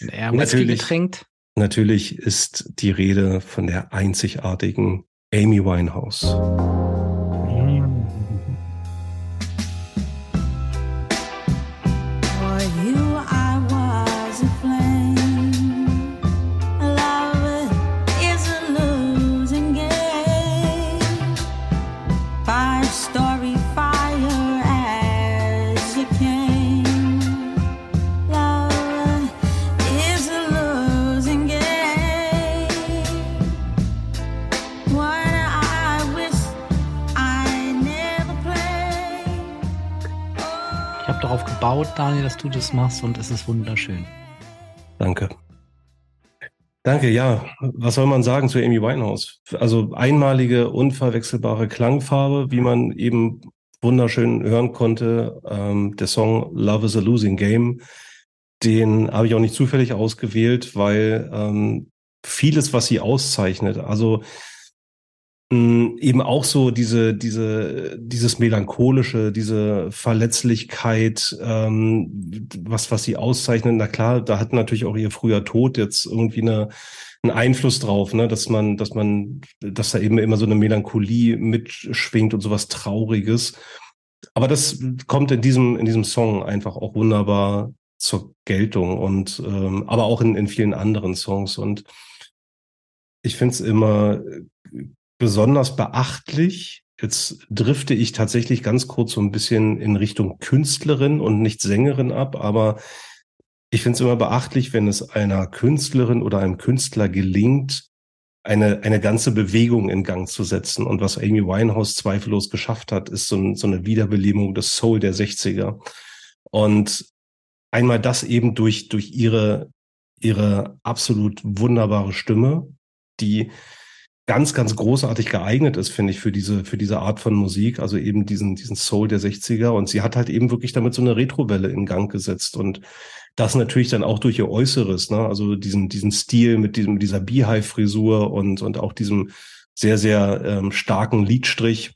Naja, natürlich, getränkt. natürlich ist die Rede von der einzigartigen Amy Winehouse. Gebaut, Daniel, dass du das machst und es ist wunderschön. Danke. Danke, ja. Was soll man sagen zu Amy Winehouse? Also einmalige, unverwechselbare Klangfarbe, wie man eben wunderschön hören konnte. Ähm, der Song Love is a Losing Game, den habe ich auch nicht zufällig ausgewählt, weil ähm, vieles, was sie auszeichnet, also eben auch so diese, diese, dieses melancholische, diese Verletzlichkeit, ähm, was, was sie auszeichnet. Na klar, da hat natürlich auch ihr früher Tod jetzt irgendwie eine, einen Einfluss drauf, ne, dass man, dass man, dass da eben immer so eine Melancholie mitschwingt und sowas Trauriges. Aber das kommt in diesem, in diesem Song einfach auch wunderbar zur Geltung und ähm, aber auch in, in vielen anderen Songs. Und ich finde es immer besonders beachtlich. Jetzt drifte ich tatsächlich ganz kurz so ein bisschen in Richtung Künstlerin und nicht Sängerin ab, aber ich finde es immer beachtlich, wenn es einer Künstlerin oder einem Künstler gelingt, eine, eine ganze Bewegung in Gang zu setzen. Und was Amy Winehouse zweifellos geschafft hat, ist so, ein, so eine Wiederbelebung des Soul der 60er. Und einmal das eben durch, durch ihre, ihre absolut wunderbare Stimme, die ganz, ganz großartig geeignet ist, finde ich, für diese, für diese Art von Musik, also eben diesen, diesen Soul der 60er. Und sie hat halt eben wirklich damit so eine Retrowelle in Gang gesetzt und das natürlich dann auch durch ihr Äußeres, ne? also diesen, diesen Stil mit diesem, dieser Beehive-Frisur und, und auch diesem sehr, sehr ähm, starken Liedstrich.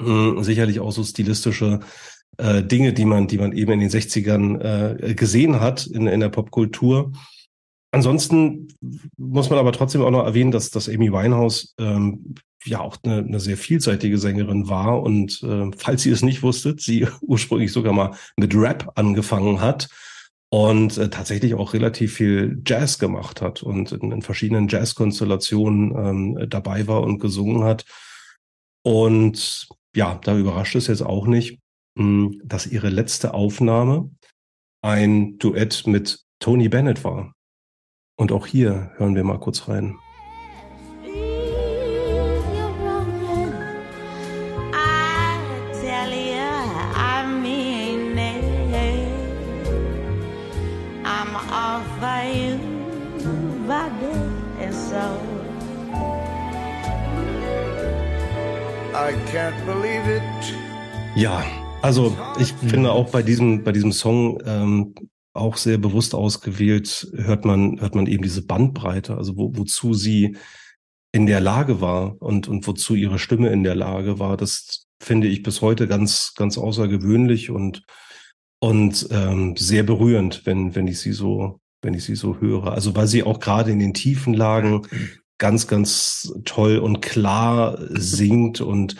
Hm, sicherlich auch so stilistische äh, Dinge, die man, die man eben in den 60ern äh, gesehen hat in, in der Popkultur. Ansonsten muss man aber trotzdem auch noch erwähnen, dass, dass Amy Winehouse ähm, ja auch eine, eine sehr vielseitige Sängerin war und äh, falls ihr es nicht wusstet, sie ursprünglich sogar mal mit Rap angefangen hat und äh, tatsächlich auch relativ viel Jazz gemacht hat und in, in verschiedenen Jazz-Konstellationen ähm, dabei war und gesungen hat. Und ja, da überrascht es jetzt auch nicht, mh, hm, dass ihre letzte Aufnahme ein Duett mit Tony Bennett war. Und auch hier hören wir mal kurz rein. Ja, also ich finde auch bei diesem bei diesem Song ähm, auch sehr bewusst ausgewählt, hört man, hört man eben diese Bandbreite, also wo, wozu sie in der Lage war und, und wozu ihre Stimme in der Lage war. Das finde ich bis heute ganz, ganz außergewöhnlich und, und ähm, sehr berührend, wenn, wenn ich sie so, wenn ich sie so höre. Also weil sie auch gerade in den tiefen Lagen ganz, ganz toll und klar singt und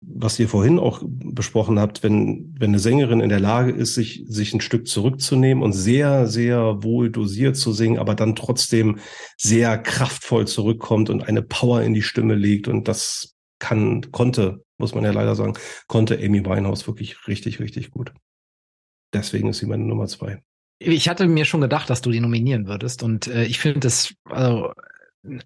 was ihr vorhin auch besprochen habt, wenn, wenn eine Sängerin in der Lage ist, sich, sich ein Stück zurückzunehmen und sehr, sehr wohl dosiert zu singen, aber dann trotzdem sehr kraftvoll zurückkommt und eine Power in die Stimme legt. Und das kann, konnte, muss man ja leider sagen, konnte Amy Winehouse wirklich richtig, richtig gut. Deswegen ist sie meine Nummer zwei. Ich hatte mir schon gedacht, dass du die nominieren würdest. Und äh, ich finde das also,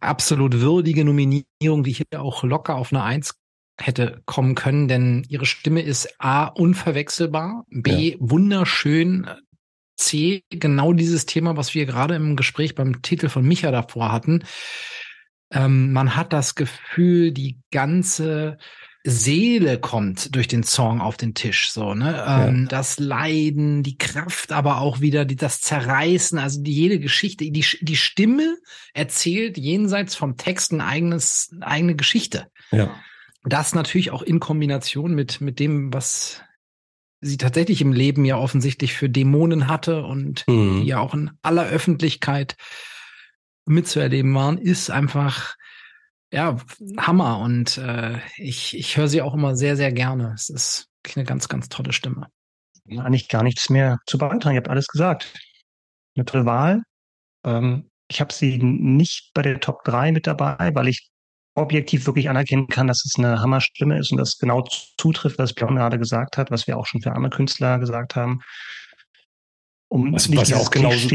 absolut würdige Nominierung, die hier auch locker auf eine Eins hätte kommen können, denn ihre Stimme ist A unverwechselbar, B ja. wunderschön, C genau dieses Thema, was wir gerade im Gespräch beim Titel von Micha davor hatten. Ähm, man hat das Gefühl, die ganze Seele kommt durch den Song auf den Tisch, so, ne? Ja. Ähm, das Leiden, die Kraft, aber auch wieder die, das Zerreißen, also die, jede Geschichte, die, die Stimme erzählt jenseits vom Text ein eigenes, eine eigene Geschichte. Ja. Das natürlich auch in Kombination mit, mit dem, was sie tatsächlich im Leben ja offensichtlich für Dämonen hatte und mhm. die ja auch in aller Öffentlichkeit mitzuerleben waren, ist einfach ja Hammer und äh, ich ich höre sie auch immer sehr sehr gerne. Es ist eine ganz ganz tolle Stimme. Ja, eigentlich gar nichts mehr zu beitragen. Ihr habt alles gesagt. Eine tolle Wahl. Ähm, ich habe sie nicht bei der Top 3 mit dabei, weil ich objektiv wirklich anerkennen kann, dass es eine Hammerstimme ist und das genau zutrifft, was Björn gerade gesagt hat, was wir auch schon für andere Künstler gesagt haben. Um was, was ja auch genauso,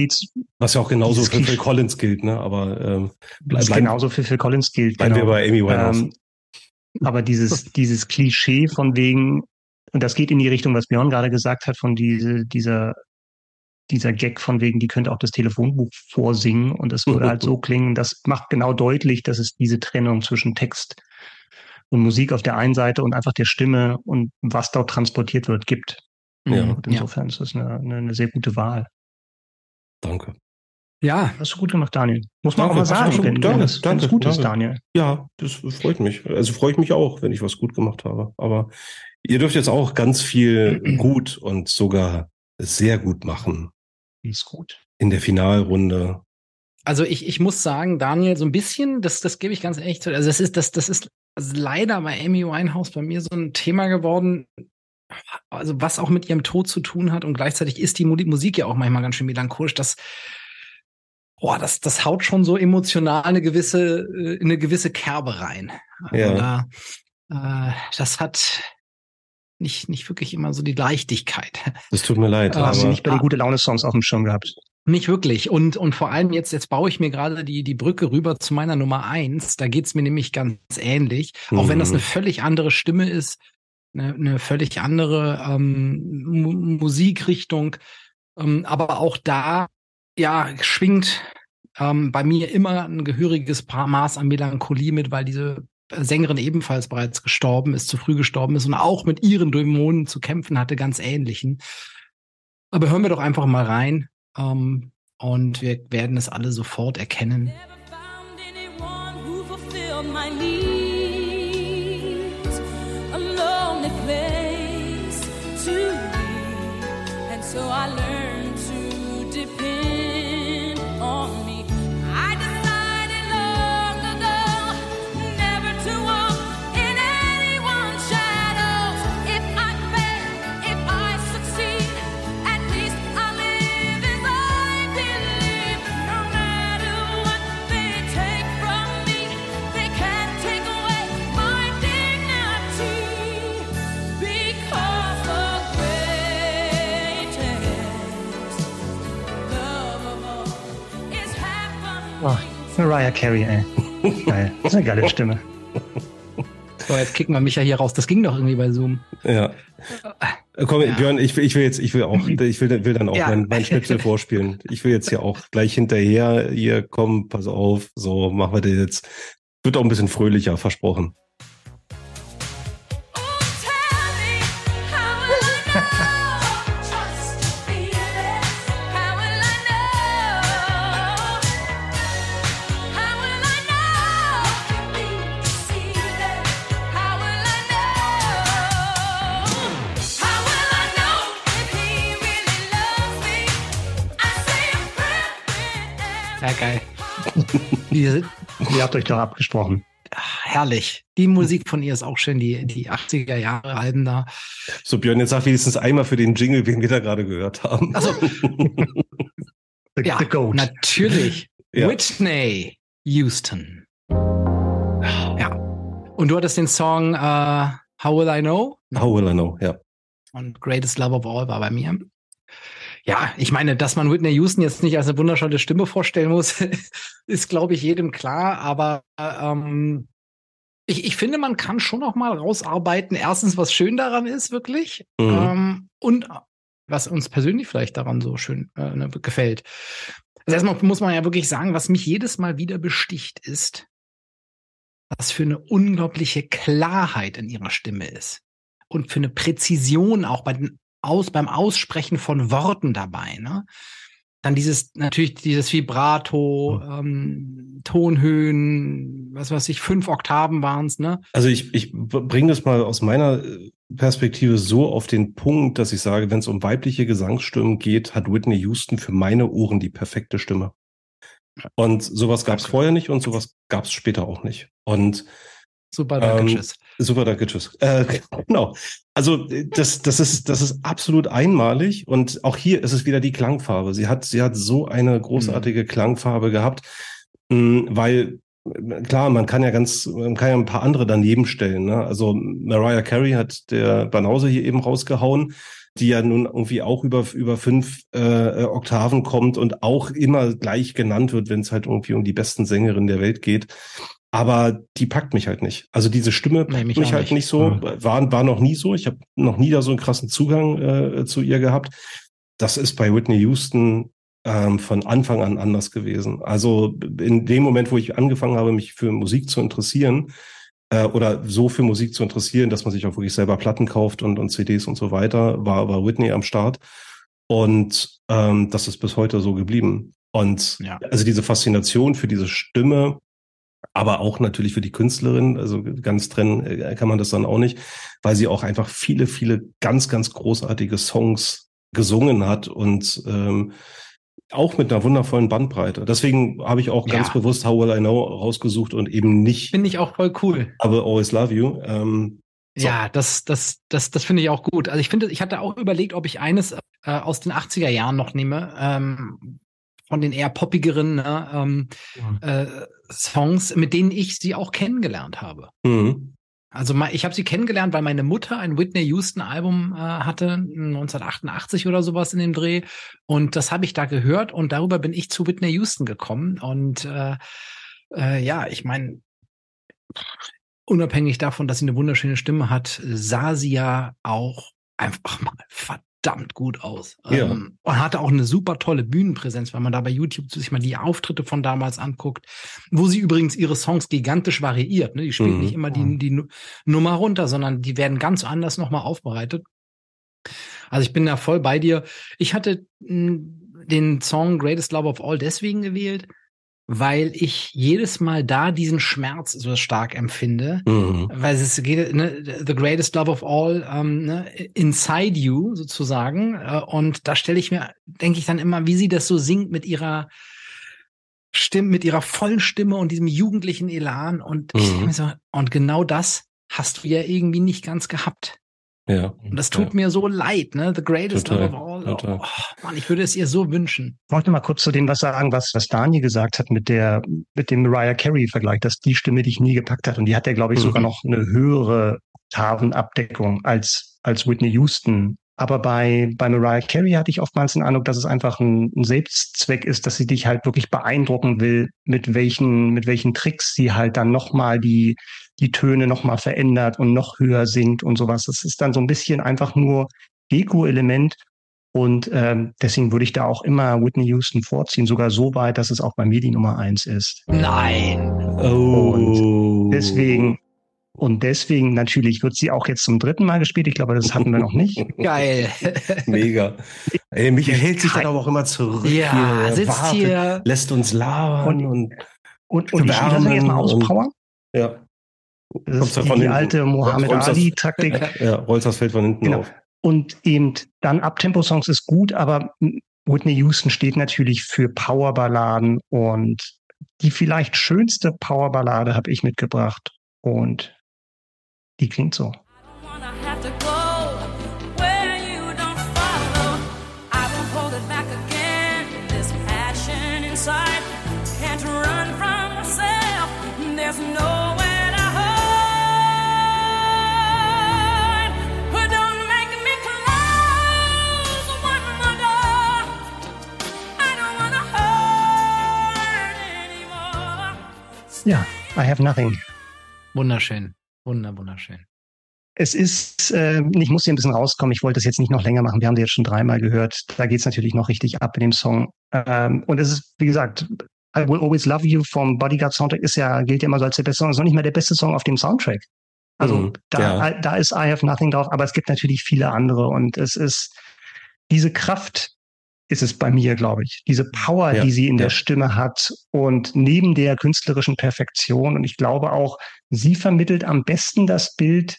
was ja auch genauso für Phil Collins gilt, ne? Aber ähm, bleib, genauso für Phil Collins gilt. Bleiben genau. wir bei Amy Winehouse. Ähm, aber dieses dieses Klischee von wegen Und das geht in die Richtung, was Björn gerade gesagt hat, von diese, dieser, dieser Gag von wegen, die könnte auch das Telefonbuch vorsingen und es würde halt so klingen. Das macht genau deutlich, dass es diese Trennung zwischen Text und Musik auf der einen Seite und einfach der Stimme und was dort transportiert wird, gibt. Ja. Und insofern ja. ist das eine, eine, eine sehr gute Wahl. Danke. Ja. Hast du gut gemacht, Daniel. Muss man danke, auch mal sagen, wenn, danke, wenn, es, danke, gut danke. ist, Daniel. Ja, das freut mich. Also freue ich mich auch, wenn ich was gut gemacht habe. Aber ihr dürft jetzt auch ganz viel gut und sogar sehr gut machen. Ist gut. In der Finalrunde. Also ich, ich muss sagen, Daniel, so ein bisschen, das, das gebe ich ganz ehrlich zu. Also das ist, das, das ist leider bei Amy Winehouse bei mir so ein Thema geworden, also was auch mit ihrem Tod zu tun hat und gleichzeitig ist die Musik ja auch manchmal ganz schön melancholisch, dass boah, das, das haut schon so emotional eine gewisse, äh, eine gewisse Kerbe rein. Also ja. Da, äh, das hat nicht, nicht wirklich immer so die Leichtigkeit. Das tut mir leid. Hast du nicht bei den gute Laune Songs auf dem Schirm gehabt? Nicht wirklich. Und, und vor allem jetzt, jetzt baue ich mir gerade die, die Brücke rüber zu meiner Nummer eins. Da geht's mir nämlich ganz ähnlich. Mhm. Auch wenn das mhm. eine völlig andere Stimme ist, eine, eine völlig andere ähm, Musikrichtung. Ähm, aber auch da, ja, schwingt ähm, bei mir immer ein gehöriges Maß an Melancholie mit, weil diese Sängerin ebenfalls bereits gestorben ist, zu früh gestorben ist und auch mit ihren Dämonen zu kämpfen hatte, ganz ähnlichen. Aber hören wir doch einfach mal rein ähm, und wir werden es alle sofort erkennen. Oh, Mariah Carey, ey. Geil. Das ist eine geile Stimme. So, jetzt kicken wir mich ja hier raus. Das ging doch irgendwie bei Zoom. Ja. Äh, komm, ja. Björn, ich will, ich will jetzt, ich will auch, ich will, will dann auch ja. mein, mein Schnipsel vorspielen. Ich will jetzt ja auch gleich hinterher, hier, komm, pass auf, so machen wir das jetzt. Wird auch ein bisschen fröhlicher, versprochen. Ihr, ihr habt euch doch abgesprochen. herrlich. Die Musik von ihr ist auch schön, die, die 80er Jahre Alben da. So, Björn, jetzt sag wenigstens einmal für den Jingle, den wir da gerade gehört haben. Also, ja, the Goat. natürlich. Ja. Whitney Houston. Ja. Und du hattest den Song uh, How Will I Know? How Will I Know, ja. Und Greatest Love of All war bei mir. Ja, ich meine, dass man Whitney Houston jetzt nicht als eine wunderschöne Stimme vorstellen muss, ist, glaube ich, jedem klar. Aber ähm, ich, ich finde, man kann schon noch mal rausarbeiten. Erstens, was schön daran ist, wirklich. Mhm. Ähm, und was uns persönlich vielleicht daran so schön äh, ne, gefällt. Also erstmal muss man ja wirklich sagen, was mich jedes Mal wieder besticht, ist, was für eine unglaubliche Klarheit in ihrer Stimme ist. Und für eine Präzision auch bei den aus, beim Aussprechen von Worten dabei. Ne? Dann dieses, natürlich dieses Vibrato, ähm, Tonhöhen, was weiß ich, fünf Oktaven waren es, ne? Also ich, ich bringe das mal aus meiner äh, Perspektive so auf den Punkt, dass ich sage, wenn es um weibliche Gesangsstimmen geht, hat Whitney Houston für meine Ohren die perfekte Stimme. Und sowas gab es vorher nicht und sowas gab es später auch nicht. Und Super, danke, ähm, tschüss. Super, danke, tschüss. Äh, genau. Also das, das ist, das ist absolut einmalig und auch hier ist es wieder die Klangfarbe. Sie hat, sie hat so eine großartige mhm. Klangfarbe gehabt, hm, weil klar, man kann ja ganz, man kann ja ein paar andere daneben stellen. Ne? Also Mariah Carey hat der Banause hier eben rausgehauen, die ja nun irgendwie auch über über fünf äh, Oktaven kommt und auch immer gleich genannt wird, wenn es halt irgendwie um die besten Sängerinnen der Welt geht. Aber die packt mich halt nicht. Also diese Stimme packt nee, mich, mich halt nicht, nicht so, mhm. war, war noch nie so. Ich habe noch nie da so einen krassen Zugang äh, zu ihr gehabt. Das ist bei Whitney Houston ähm, von Anfang an anders gewesen. Also in dem Moment, wo ich angefangen habe, mich für Musik zu interessieren, äh, oder so für Musik zu interessieren, dass man sich auch wirklich selber Platten kauft und, und CDs und so weiter, war, war Whitney am Start. Und ähm, das ist bis heute so geblieben. Und ja. also diese Faszination für diese Stimme, aber auch natürlich für die Künstlerin, also ganz trennen äh, kann man das dann auch nicht, weil sie auch einfach viele, viele ganz, ganz großartige Songs gesungen hat und ähm, auch mit einer wundervollen Bandbreite. Deswegen habe ich auch ganz ja. bewusst How Will I Know rausgesucht und eben nicht. Finde ich auch voll cool. Aber Always Love You. Ähm, so. Ja, das, das, das, das finde ich auch gut. Also ich finde, ich hatte auch überlegt, ob ich eines äh, aus den 80er Jahren noch nehme, ähm, von den eher poppigeren ne, ähm, ja. äh, Songs, mit denen ich sie auch kennengelernt habe. Mhm. Also ich habe sie kennengelernt, weil meine Mutter ein Whitney Houston Album äh, hatte, 1988 oder sowas in dem Dreh. Und das habe ich da gehört und darüber bin ich zu Whitney Houston gekommen. Und äh, äh, ja, ich meine, unabhängig davon, dass sie eine wunderschöne Stimme hat, sah sie ja auch einfach mal verdammt gut aus. Ja. Ähm, und hatte auch eine super tolle Bühnenpräsenz, wenn man da bei YouTube sich mal die Auftritte von damals anguckt, wo sie übrigens ihre Songs gigantisch variiert. Ne? Die spielt mhm. nicht immer die, die Nummer runter, sondern die werden ganz anders nochmal aufbereitet. Also ich bin da voll bei dir. Ich hatte hm, den Song Greatest Love of All deswegen gewählt, weil ich jedes Mal da diesen Schmerz so stark empfinde, mhm. weil es geht, ne, the greatest love of all, ähm, ne, inside you sozusagen. Äh, und da stelle ich mir, denke ich dann immer, wie sie das so singt mit ihrer Stimme, mit ihrer vollen Stimme und diesem jugendlichen Elan. Und mhm. ich denke mir so, und genau das hast du ja irgendwie nicht ganz gehabt. Ja. Und das tut ja. mir so leid, ne? The greatest total, of all. Total. Oh, Mann, ich würde es ihr so wünschen. Ich wollte mal kurz zu dem was sagen, was, was Daniel gesagt hat mit der, mit dem Mariah Carey-Vergleich, dass die Stimme dich nie gepackt hat. Und die hat ja, glaube ich, mhm. sogar noch eine höhere Tavenabdeckung als, als Whitney Houston. Aber bei, bei Mariah Carey hatte ich oftmals den Eindruck, dass es einfach ein, ein Selbstzweck ist, dass sie dich halt wirklich beeindrucken will, mit welchen, mit welchen Tricks sie halt dann nochmal die, die Töne nochmal verändert und noch höher singt und sowas. Das ist dann so ein bisschen einfach nur Deko-Element. Und ähm, deswegen würde ich da auch immer Whitney Houston vorziehen, sogar so weit, dass es auch bei mir die Nummer eins ist. Nein. Oh. Und deswegen, und deswegen natürlich wird sie auch jetzt zum dritten Mal gespielt. Ich glaube, das hatten wir noch nicht. Geil. Mega. Ey, Michael hält sich dann aber auch immer zurück. Ja, hier, sitzt wartet, hier. Lässt uns labern und, und, und, und ich das jetzt mal auspowern. Ja. Das ist die, die alte Mohammed Ali-Taktik. Ja, rollst das Feld von hinten genau. auf. Und eben dann Abtempo-Songs ist gut, aber Whitney Houston steht natürlich für Powerballaden und die vielleicht schönste Powerballade habe ich mitgebracht und die klingt so. Ja, I have nothing. Wunderschön. Wunder, wunderschön. Es ist, äh, ich muss hier ein bisschen rauskommen, ich wollte das jetzt nicht noch länger machen, wir haben die jetzt schon dreimal gehört. Da geht es natürlich noch richtig ab in dem Song. Ähm, und es ist, wie gesagt, I Will Always Love You vom Bodyguard Soundtrack ist ja, gilt ja immer so als der beste Song, ist noch nicht mal der beste Song auf dem Soundtrack. Also mhm, da, ja. da ist I Have Nothing drauf, aber es gibt natürlich viele andere und es ist diese Kraft, ist es bei mir, glaube ich. Diese Power, ja, die sie in ja. der Stimme hat und neben der künstlerischen Perfektion. Und ich glaube auch, sie vermittelt am besten das Bild,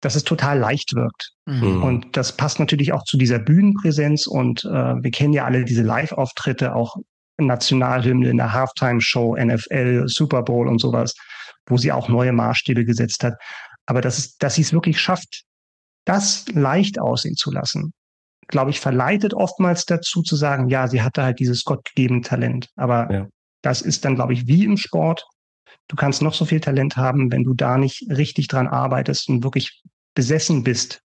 dass es total leicht wirkt. Mhm. Und das passt natürlich auch zu dieser Bühnenpräsenz. Und äh, wir kennen ja alle diese Live-Auftritte, auch Nationalhymne in der Halftime-Show, NFL, Super Bowl und sowas, wo sie auch neue Maßstäbe gesetzt hat. Aber dass, es, dass sie es wirklich schafft, das leicht aussehen zu lassen glaube ich, verleitet oftmals dazu zu sagen, ja, sie hatte halt dieses gottgegebene Talent. Aber ja. das ist dann, glaube ich, wie im Sport. Du kannst noch so viel Talent haben, wenn du da nicht richtig dran arbeitest und wirklich besessen bist,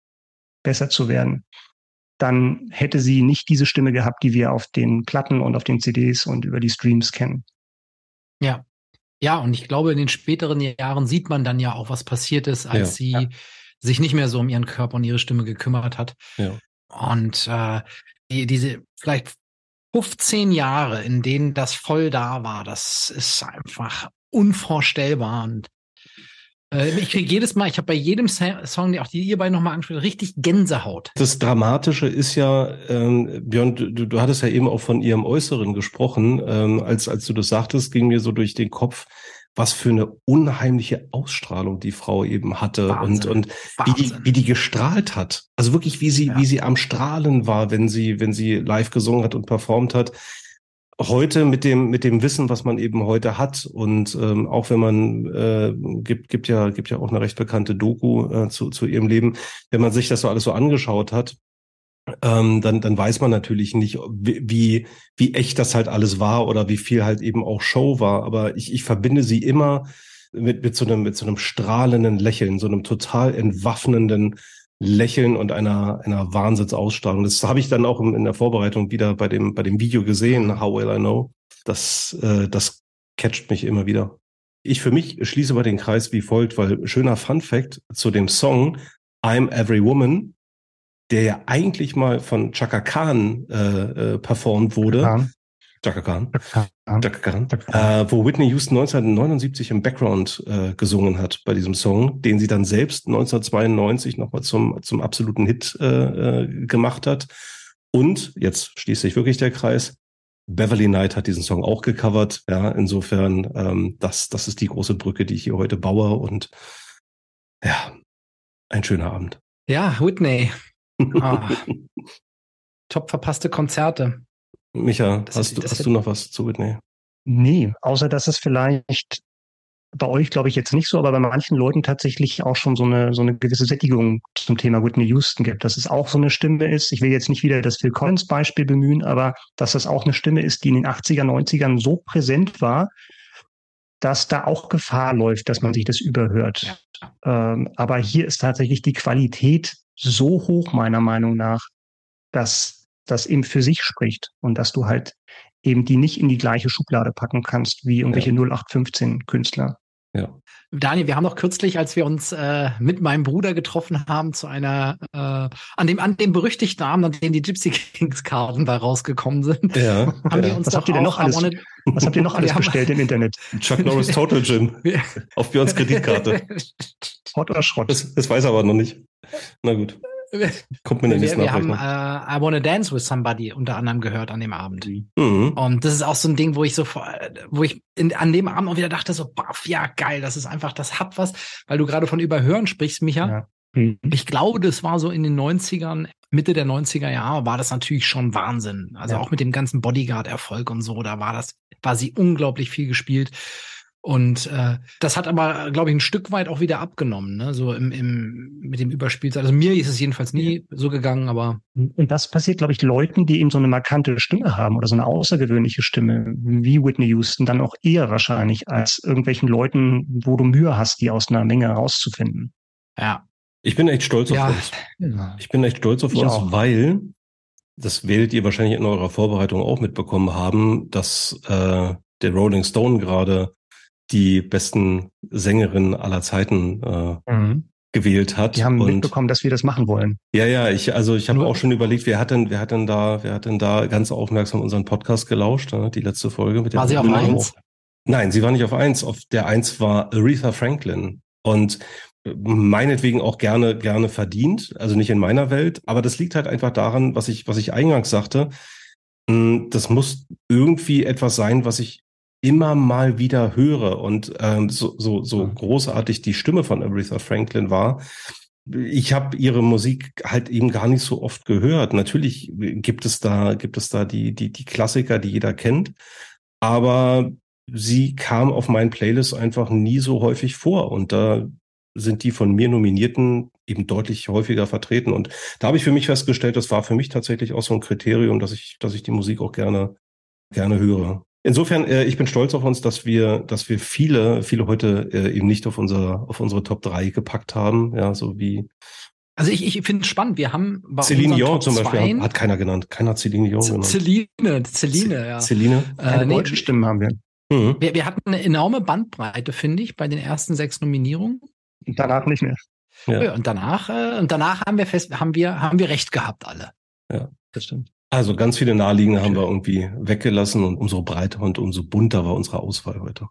besser zu werden, dann hätte sie nicht diese Stimme gehabt, die wir auf den Platten und auf den CDs und über die Streams kennen. Ja, Ja, und ich glaube, in den späteren Jahren sieht man dann ja auch, was passiert ist, als Ja. sie Ja. sich nicht mehr so um ihren Körper und ihre Stimme gekümmert hat. Ja. Und äh, die, diese vielleicht 15 Jahre, in denen das voll da war, das ist einfach unvorstellbar. Und äh, ich kriege jedes Mal, ich habe bei jedem Song, die auch die ihr beiden nochmal angesprochen, richtig Gänsehaut. Das Dramatische ist ja, ähm, Björn, du, du hattest ja eben auch von ihrem Äußeren gesprochen. Ähm, als, als du das sagtest, ging mir so durch den Kopf, was für eine unheimliche Ausstrahlung die Frau eben hatte und, Wahnsinn. und wie die, wie die gestrahlt hat. Also wirklich, wie sie, Ja. wie sie am Strahlen war, wenn sie, wenn sie live gesungen hat und performt hat. Heute mit dem, mit dem Wissen, was man eben heute hat und ähm, auch wenn man äh, gibt, gibt ja, gibt ja auch eine recht bekannte Doku äh, zu, zu ihrem Leben, wenn man sich das so alles so angeschaut hat, ähm, dann, dann weiß man natürlich nicht, wie, wie, echt das halt alles war oder wie viel halt eben auch Show war. Aber ich, ich verbinde sie immer mit, mit so einem, mit so einem strahlenden Lächeln, so einem total entwaffnenden Lächeln und einer, einer Wahnsinnsausstrahlung. Das habe ich dann auch in, in der Vorbereitung wieder bei dem, bei dem Video gesehen, How Well I Know. Das, äh, das catcht mich immer wieder. Ich für mich schließe mal den Kreis wie folgt, weil schöner Fun Fact zu dem Song I'm Every Woman, der ja eigentlich mal von Chaka Khan äh, äh, performt wurde. Ja. Chaka Khan. Chaka Khan. Chaka Khan. Äh, wo Whitney Houston 1979 im Background äh, gesungen hat bei diesem Song, den sie dann selbst 1992 nochmal zum, zum absoluten Hit äh, äh, gemacht hat. Und, jetzt schließt sich wirklich der Kreis, Beverly Knight hat diesen Song auch gecovert. Ja, insofern, ähm, das, das ist die große Brücke, die ich hier heute baue. Und ja, ein schöner Abend. Ja, Whitney. Ah. Top verpasste Konzerte. Micha, Das hast, ist- du, hast du noch was zu Whitney? Nee, außer dass es vielleicht bei euch glaube ich jetzt nicht so, aber bei manchen Leuten tatsächlich auch schon so eine, so eine gewisse Sättigung zum Thema Whitney Houston gibt, dass es auch so eine Stimme ist. Ich will jetzt nicht wieder das Phil Collins Beispiel bemühen, aber dass das auch eine Stimme ist, die in den 80er, 90ern so präsent war, dass da auch Gefahr läuft, dass man sich das überhört. Ähm, aber hier ist tatsächlich die Qualität so hoch, meiner Meinung nach, dass das eben für sich spricht und dass du halt eben die nicht in die gleiche Schublade packen kannst wie irgendwelche 0815 Künstler. Ja. Daniel, wir haben doch kürzlich, als wir uns äh, mit meinem Bruder getroffen haben, zu einer, äh, an dem, an dem berüchtigten Abend, an dem die Gypsy Kings Karten bei rausgekommen sind, Ja. haben wir ja. uns Was doch habt ihr denn noch alles- wanna- Was habt ihr noch alles Wir bestellt im Internet? Chuck Norris Total Gym Wir- auf Björns Kreditkarte. Schrott oder Schrott? Das, das weiß er aber noch nicht. Na gut, kommt mir in der wir, wir haben Abrechnung. äh, I Wanna Dance with Somebody unter anderem gehört an dem Abend. Mhm. Und das ist auch so ein Ding, wo ich so, wo ich in, an dem Abend auch wieder dachte, so, baff, ja, geil, das ist einfach, das hat was, weil du gerade von Überhören sprichst, Micha. Ja. Mhm. Ich glaube, das war so in den 90ern, Mitte der 90er Jahre, war das natürlich schon Wahnsinn. Also Ja. auch mit dem ganzen Bodyguard-Erfolg und so, da war das, war sie unglaublich viel gespielt. Und äh, das hat aber, glaube ich, ein Stück weit auch wieder abgenommen, ne? So im, im mit dem Überspielzeit. Also mir ist es jedenfalls nie so gegangen, aber Und das passiert, glaube ich, Leuten, die eben so eine markante Stimme haben oder so eine außergewöhnliche Stimme, wie Whitney Houston, dann auch eher wahrscheinlich als irgendwelchen Leuten, wo du Mühe hast, die aus einer Menge herauszufinden. ja. Ich bin echt stolz auf Ja. uns. Ich bin echt stolz auf Ich uns, auch. weil, das werdet ihr wahrscheinlich in eurer Vorbereitung auch mitbekommen haben, dass äh, der Rolling Stone gerade die besten Sängerinnen aller Zeiten äh, gewählt hat. Die haben und mitbekommen, dass wir das machen wollen. ja, ja, ich, also ich habe auch schon überlegt, wer hat denn, wer hat denn da, wer hat denn da ganz aufmerksam unseren Podcast gelauscht, ne? die letzte Folge mit der War sie auf eins? Nein, sie war nicht auf eins. Auf der eins war Aretha Franklin. Und äh, meinetwegen auch gerne, gerne verdient. Also nicht in meiner Welt. Aber das liegt halt einfach daran, was ich, was ich eingangs sagte. Mh, Das muss irgendwie etwas sein, was ich immer mal wieder höre. Und ähm, so, so, so Ja. großartig die Stimme von Aretha Franklin war. Ich habe ihre Musik halt eben gar nicht so oft gehört. Natürlich gibt es da, gibt es da die, die, die Klassiker, die jeder kennt. Aber sie kam auf meinen Playlists einfach nie so häufig vor. Und da sind die von mir Nominierten eben deutlich häufiger vertreten. Und da habe ich für mich festgestellt, das war für mich tatsächlich auch so ein Kriterium, dass ich, dass ich die Musik auch gerne, gerne höre. Insofern, äh, ich bin stolz auf uns, dass wir, dass wir viele, viele heute äh, eben nicht auf unser, auf unsere Top 3 gepackt haben. Ja, so wie Also ich, ich finde es spannend. Wir haben bei Celine Dion zum Beispiel hat, hat keiner genannt. Keiner hat Celine Dion genannt. Celine, Celine, ja. Celine? Keine Äh, nee, deutschen Stimmen haben wir. Mhm. Wir, wir hatten eine enorme Bandbreite, finde ich, bei den ersten sechs Nominierungen. Danach nicht mehr. Ja. ja. und danach, äh, und danach haben wir fest, haben wir, haben wir recht gehabt alle. Ja, das stimmt. Also ganz viele naheliegende haben wir irgendwie weggelassen und umso breiter und umso bunter war unsere Auswahl heute.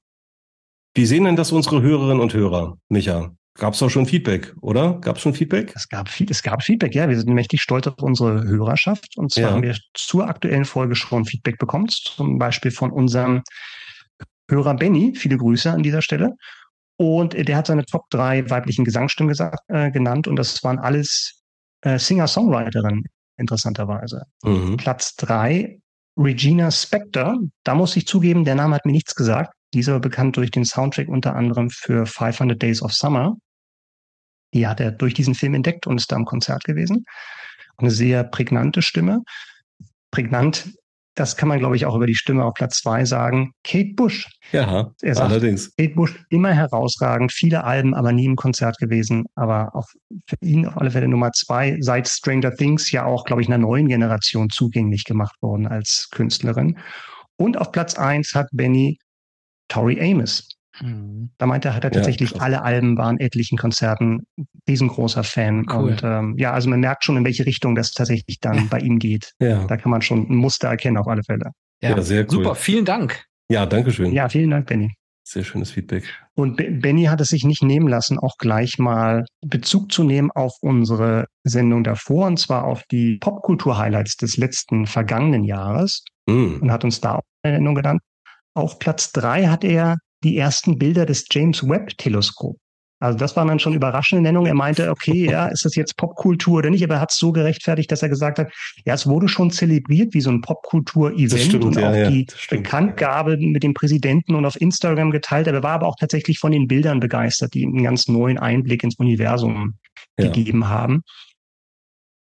Wie sehen denn das unsere Hörerinnen und Hörer, Micha? Gab es doch schon Feedback, oder? Gab es schon Feedback? Es gab, es gab Feedback, ja. Wir sind mächtig stolz auf unsere Hörerschaft. Und zwar ja. haben wir zur aktuellen Folge schon Feedback bekommen, zum Beispiel von unserem Hörer Benny. Viele Grüße an dieser Stelle. Und der hat seine Top drei weiblichen Gesangsstimmen gesagt, äh, genannt. Und das waren alles äh, Singer-Songwriterinnen, interessanterweise. Mhm. Platz drei, Regina Spector. Da muss ich zugeben, der Name hat mir nichts gesagt. Dieser bekannt durch den Soundtrack unter anderem für 500 Days of Summer. Die hat er durch diesen Film entdeckt und ist da im Konzert gewesen. Eine sehr prägnante Stimme. Prägnant das kann man, glaube ich, auch über die Stimme auf Platz zwei sagen. Kate Bush. Ja, er sagt, allerdings. Kate Bush immer herausragend, viele Alben, aber nie im Konzert gewesen. Aber auch für ihn auf alle Fälle Nummer zwei, seit Stranger Things ja auch, glaube ich, einer neuen Generation zugänglich gemacht worden als Künstlerin. Und auf Platz eins hat Benny Tori Amos. Mhm. Da meinte er, hat er tatsächlich ja, alle Alben, waren etlichen Konzerten, riesengroßer Fan. Cool. Und ähm, ja, also man merkt schon, in welche Richtung das tatsächlich dann bei ihm geht. Ja. Da kann man schon ein Muster erkennen auf alle Fälle. Ja, ja sehr cool. Super, vielen Dank. Ja, danke schön. Ja, vielen Dank, Benny. Sehr schönes Feedback. Und Benny hat es sich nicht nehmen lassen, auch gleich mal Bezug zu nehmen auf unsere Sendung davor, und zwar auf die Popkultur-Highlights des letzten vergangenen Jahres. Mm. Und hat uns da auch eine Sendung genannt. Auf Platz drei hat er die ersten Bilder des James Webb Teleskop. Also das waren dann schon überraschende Nennungen. Er meinte, okay, ja, ist das jetzt Popkultur oder nicht? Aber er hat es so gerechtfertigt, dass er gesagt hat, ja, es wurde schon zelebriert wie so ein Popkultur-Event und ja, auch ja, die Bekanntgabe mit dem Präsidenten und auf Instagram geteilt. Er war aber auch tatsächlich von den Bildern begeistert, die einen ganz neuen Einblick ins Universum ja. gegeben haben.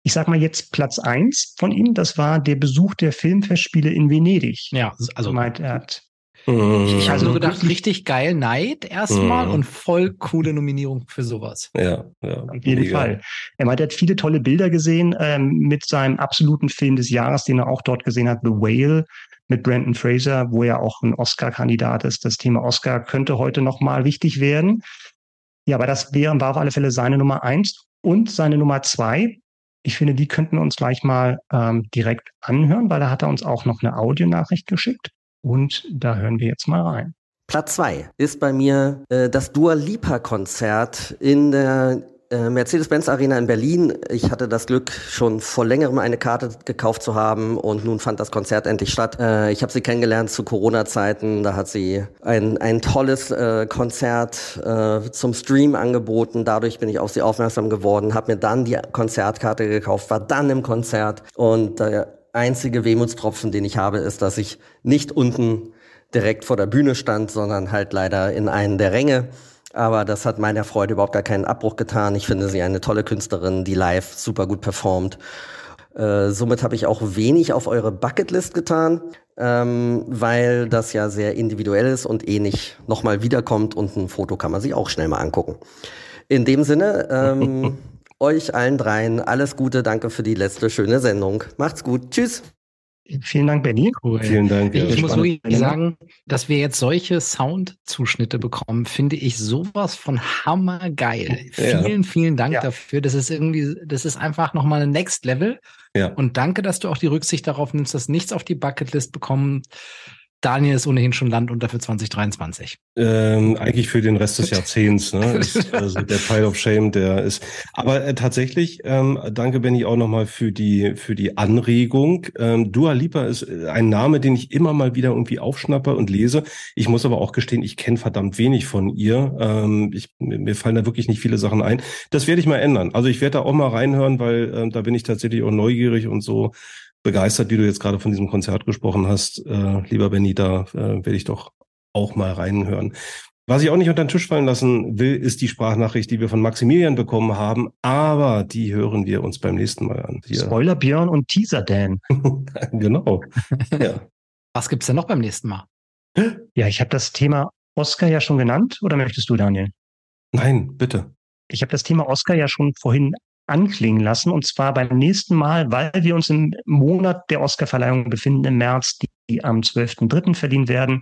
Ich sag mal jetzt Platz eins von ihm, das war der Besuch der Filmfestspiele in Venedig. Ja, also meint, er hat ich habe nur gedacht, richtig geil Neid erstmal mm. und voll coole Nominierung für sowas. Ja, ja. Auf jeden mega. Fall. Er meint, er hat viele tolle Bilder gesehen ähm, mit seinem absoluten Film des Jahres, den er auch dort gesehen hat, The Whale mit Brandon Fraser, wo er auch ein Oscar-Kandidat ist. Das Thema Oscar könnte heute nochmal wichtig werden. Ja, aber das wäre, war auf alle Fälle seine Nummer eins und seine Nummer zwei. Ich finde, die könnten wir uns gleich mal ähm, direkt anhören, weil da hat er uns auch noch eine Audionachricht geschickt. Und da hören wir jetzt mal rein. Platz zwei ist bei mir äh, das Dua Lipa Konzert in der äh, Mercedes-Benz Arena in Berlin. Ich hatte das Glück, schon vor längerem eine Karte gekauft zu haben und nun fand das Konzert endlich statt. Äh, ich habe sie kennengelernt zu Corona-Zeiten. Da hat sie ein, ein tolles äh, Konzert äh, zum Stream angeboten. Dadurch bin ich auf sie aufmerksam geworden, habe mir dann die Konzertkarte gekauft, war dann im Konzert und äh, einzige Wehmutstropfen, den ich habe, ist, dass ich nicht unten direkt vor der Bühne stand, sondern halt leider in einen der Ränge. Aber das hat meiner Freude überhaupt gar keinen Abbruch getan. Ich finde sie eine tolle Künstlerin, die live super gut performt. Äh, somit habe ich auch wenig auf eure Bucketlist getan, ähm, weil das ja sehr individuell ist und eh nicht nochmal wiederkommt und ein Foto kann man sich auch schnell mal angucken. In dem Sinne, ähm, euch allen dreien alles Gute. Danke für die letzte schöne Sendung. Macht's gut. Tschüss. Vielen Dank, Benny. Cool. Vielen Dank. Ich, ich muss wirklich sagen, dass wir jetzt solche Soundzuschnitte bekommen, finde ich sowas von hammergeil. Ja. Vielen, vielen Dank ja. dafür. Das ist irgendwie, das ist einfach nochmal ein Next Level. Ja. Und danke, dass du auch die Rücksicht darauf nimmst, dass nichts auf die Bucketlist bekommen Daniel ist ohnehin schon Land unter für 2023. Ähm, eigentlich für den Rest des Jahrzehnts. Ne? Ist, also der Pile of Shame, der ist. Aber äh, tatsächlich, ähm, danke Benny auch nochmal für die für die Anregung. Ähm, Dua Lipa ist äh, ein Name, den ich immer mal wieder irgendwie aufschnappe und lese. Ich muss aber auch gestehen, ich kenne verdammt wenig von ihr. Ähm, ich, mir fallen da wirklich nicht viele Sachen ein. Das werde ich mal ändern. Also ich werde da auch mal reinhören, weil ähm, da bin ich tatsächlich auch neugierig und so begeistert, wie du jetzt gerade von diesem Konzert gesprochen hast. Äh, lieber Benny, da äh, werde ich doch auch mal reinhören. Was ich auch nicht unter den Tisch fallen lassen will, ist die Sprachnachricht, die wir von Maximilian bekommen haben, aber die hören wir uns beim nächsten Mal an. Hier. Spoiler Björn und Teaser Dan. genau. Ja. Was gibt's denn noch beim nächsten Mal? Ja, ich habe das Thema Oscar ja schon genannt, oder möchtest du, Daniel? Nein, bitte. Ich habe das Thema Oscar ja schon vorhin anklingen lassen. Und zwar beim nächsten Mal, weil wir uns im Monat der Oscarverleihung befinden, im März, die am 12.3. verliehen werden,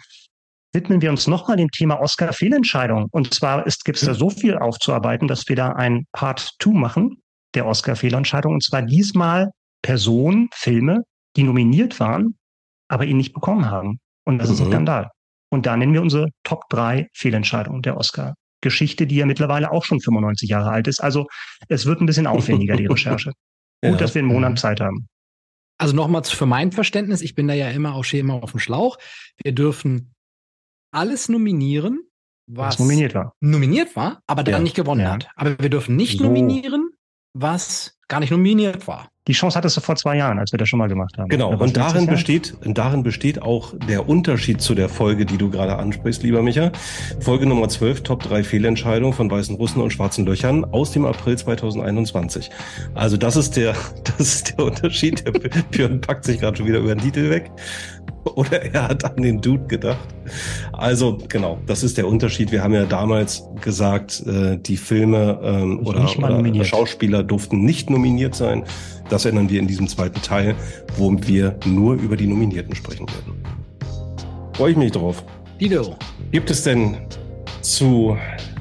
widmen wir uns nochmal dem Thema Oscar-Fehlentscheidung. Und zwar gibt es da so viel aufzuarbeiten, dass wir da ein Part 2 machen der Oscar-Fehlentscheidung. Und zwar diesmal Personen, Filme, die nominiert waren, aber ihn nicht bekommen haben. Und das mhm. ist ein mhm. Skandal. Und da nennen wir unsere Top 3 Fehlentscheidungen der Oscar-Geschichte, die ja mittlerweile auch schon 95 Jahre alt ist. Also es wird ein bisschen aufwendiger, die Recherche. Gut, ja. dass wir einen Monat. Zeit haben. Also nochmals für mein Verständnis, ich bin da ja immer auch Schema auf dem Schlauch. Wir dürfen alles nominieren, was, was nominiert war. Nominiert war, aber dann ja. nicht gewonnen ja. hat. Aber wir dürfen nicht so. nominieren, was gar nicht nominiert war. Die Chance hattest du vor zwei Jahren, als wir das schon mal gemacht haben. Genau, und darin besteht, darin besteht auch der Unterschied zu der Folge, die du gerade ansprichst, lieber Micha. Folge Nummer 12, Top 3 Fehlentscheidungen von weißen Russen und schwarzen Löchern aus dem April 2021. Also das ist der, das ist der Unterschied. Der Björn packt sich gerade schon wieder über den Titel weg. Oder er hat an den Dude gedacht. Also genau, das ist der Unterschied. Wir haben ja damals gesagt, äh, die Filme ähm, oder, oder Schauspieler durften nicht nominiert sein. Das ändern wir in diesem zweiten Teil, wo wir nur über die Nominierten sprechen werden. Freue ich mich drauf. Dido. Gibt es denn zu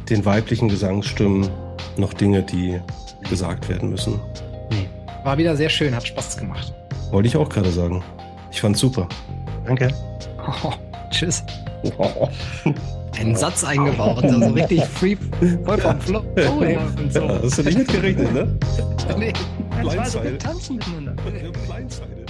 den weiblichen Gesangsstimmen noch Dinge, die gesagt werden müssen? Nee. War wieder sehr schön, hat Spaß gemacht. Wollte ich auch gerade sagen. Ich fand's super. Danke. Oh, tschüss. Oh. Einen Satz eingebaut, also richtig free, voll vom Flow her und so. Ja, hast du nicht mitgerechnet, ne? nee. Blindside. Wir tanzen miteinander. Blindside.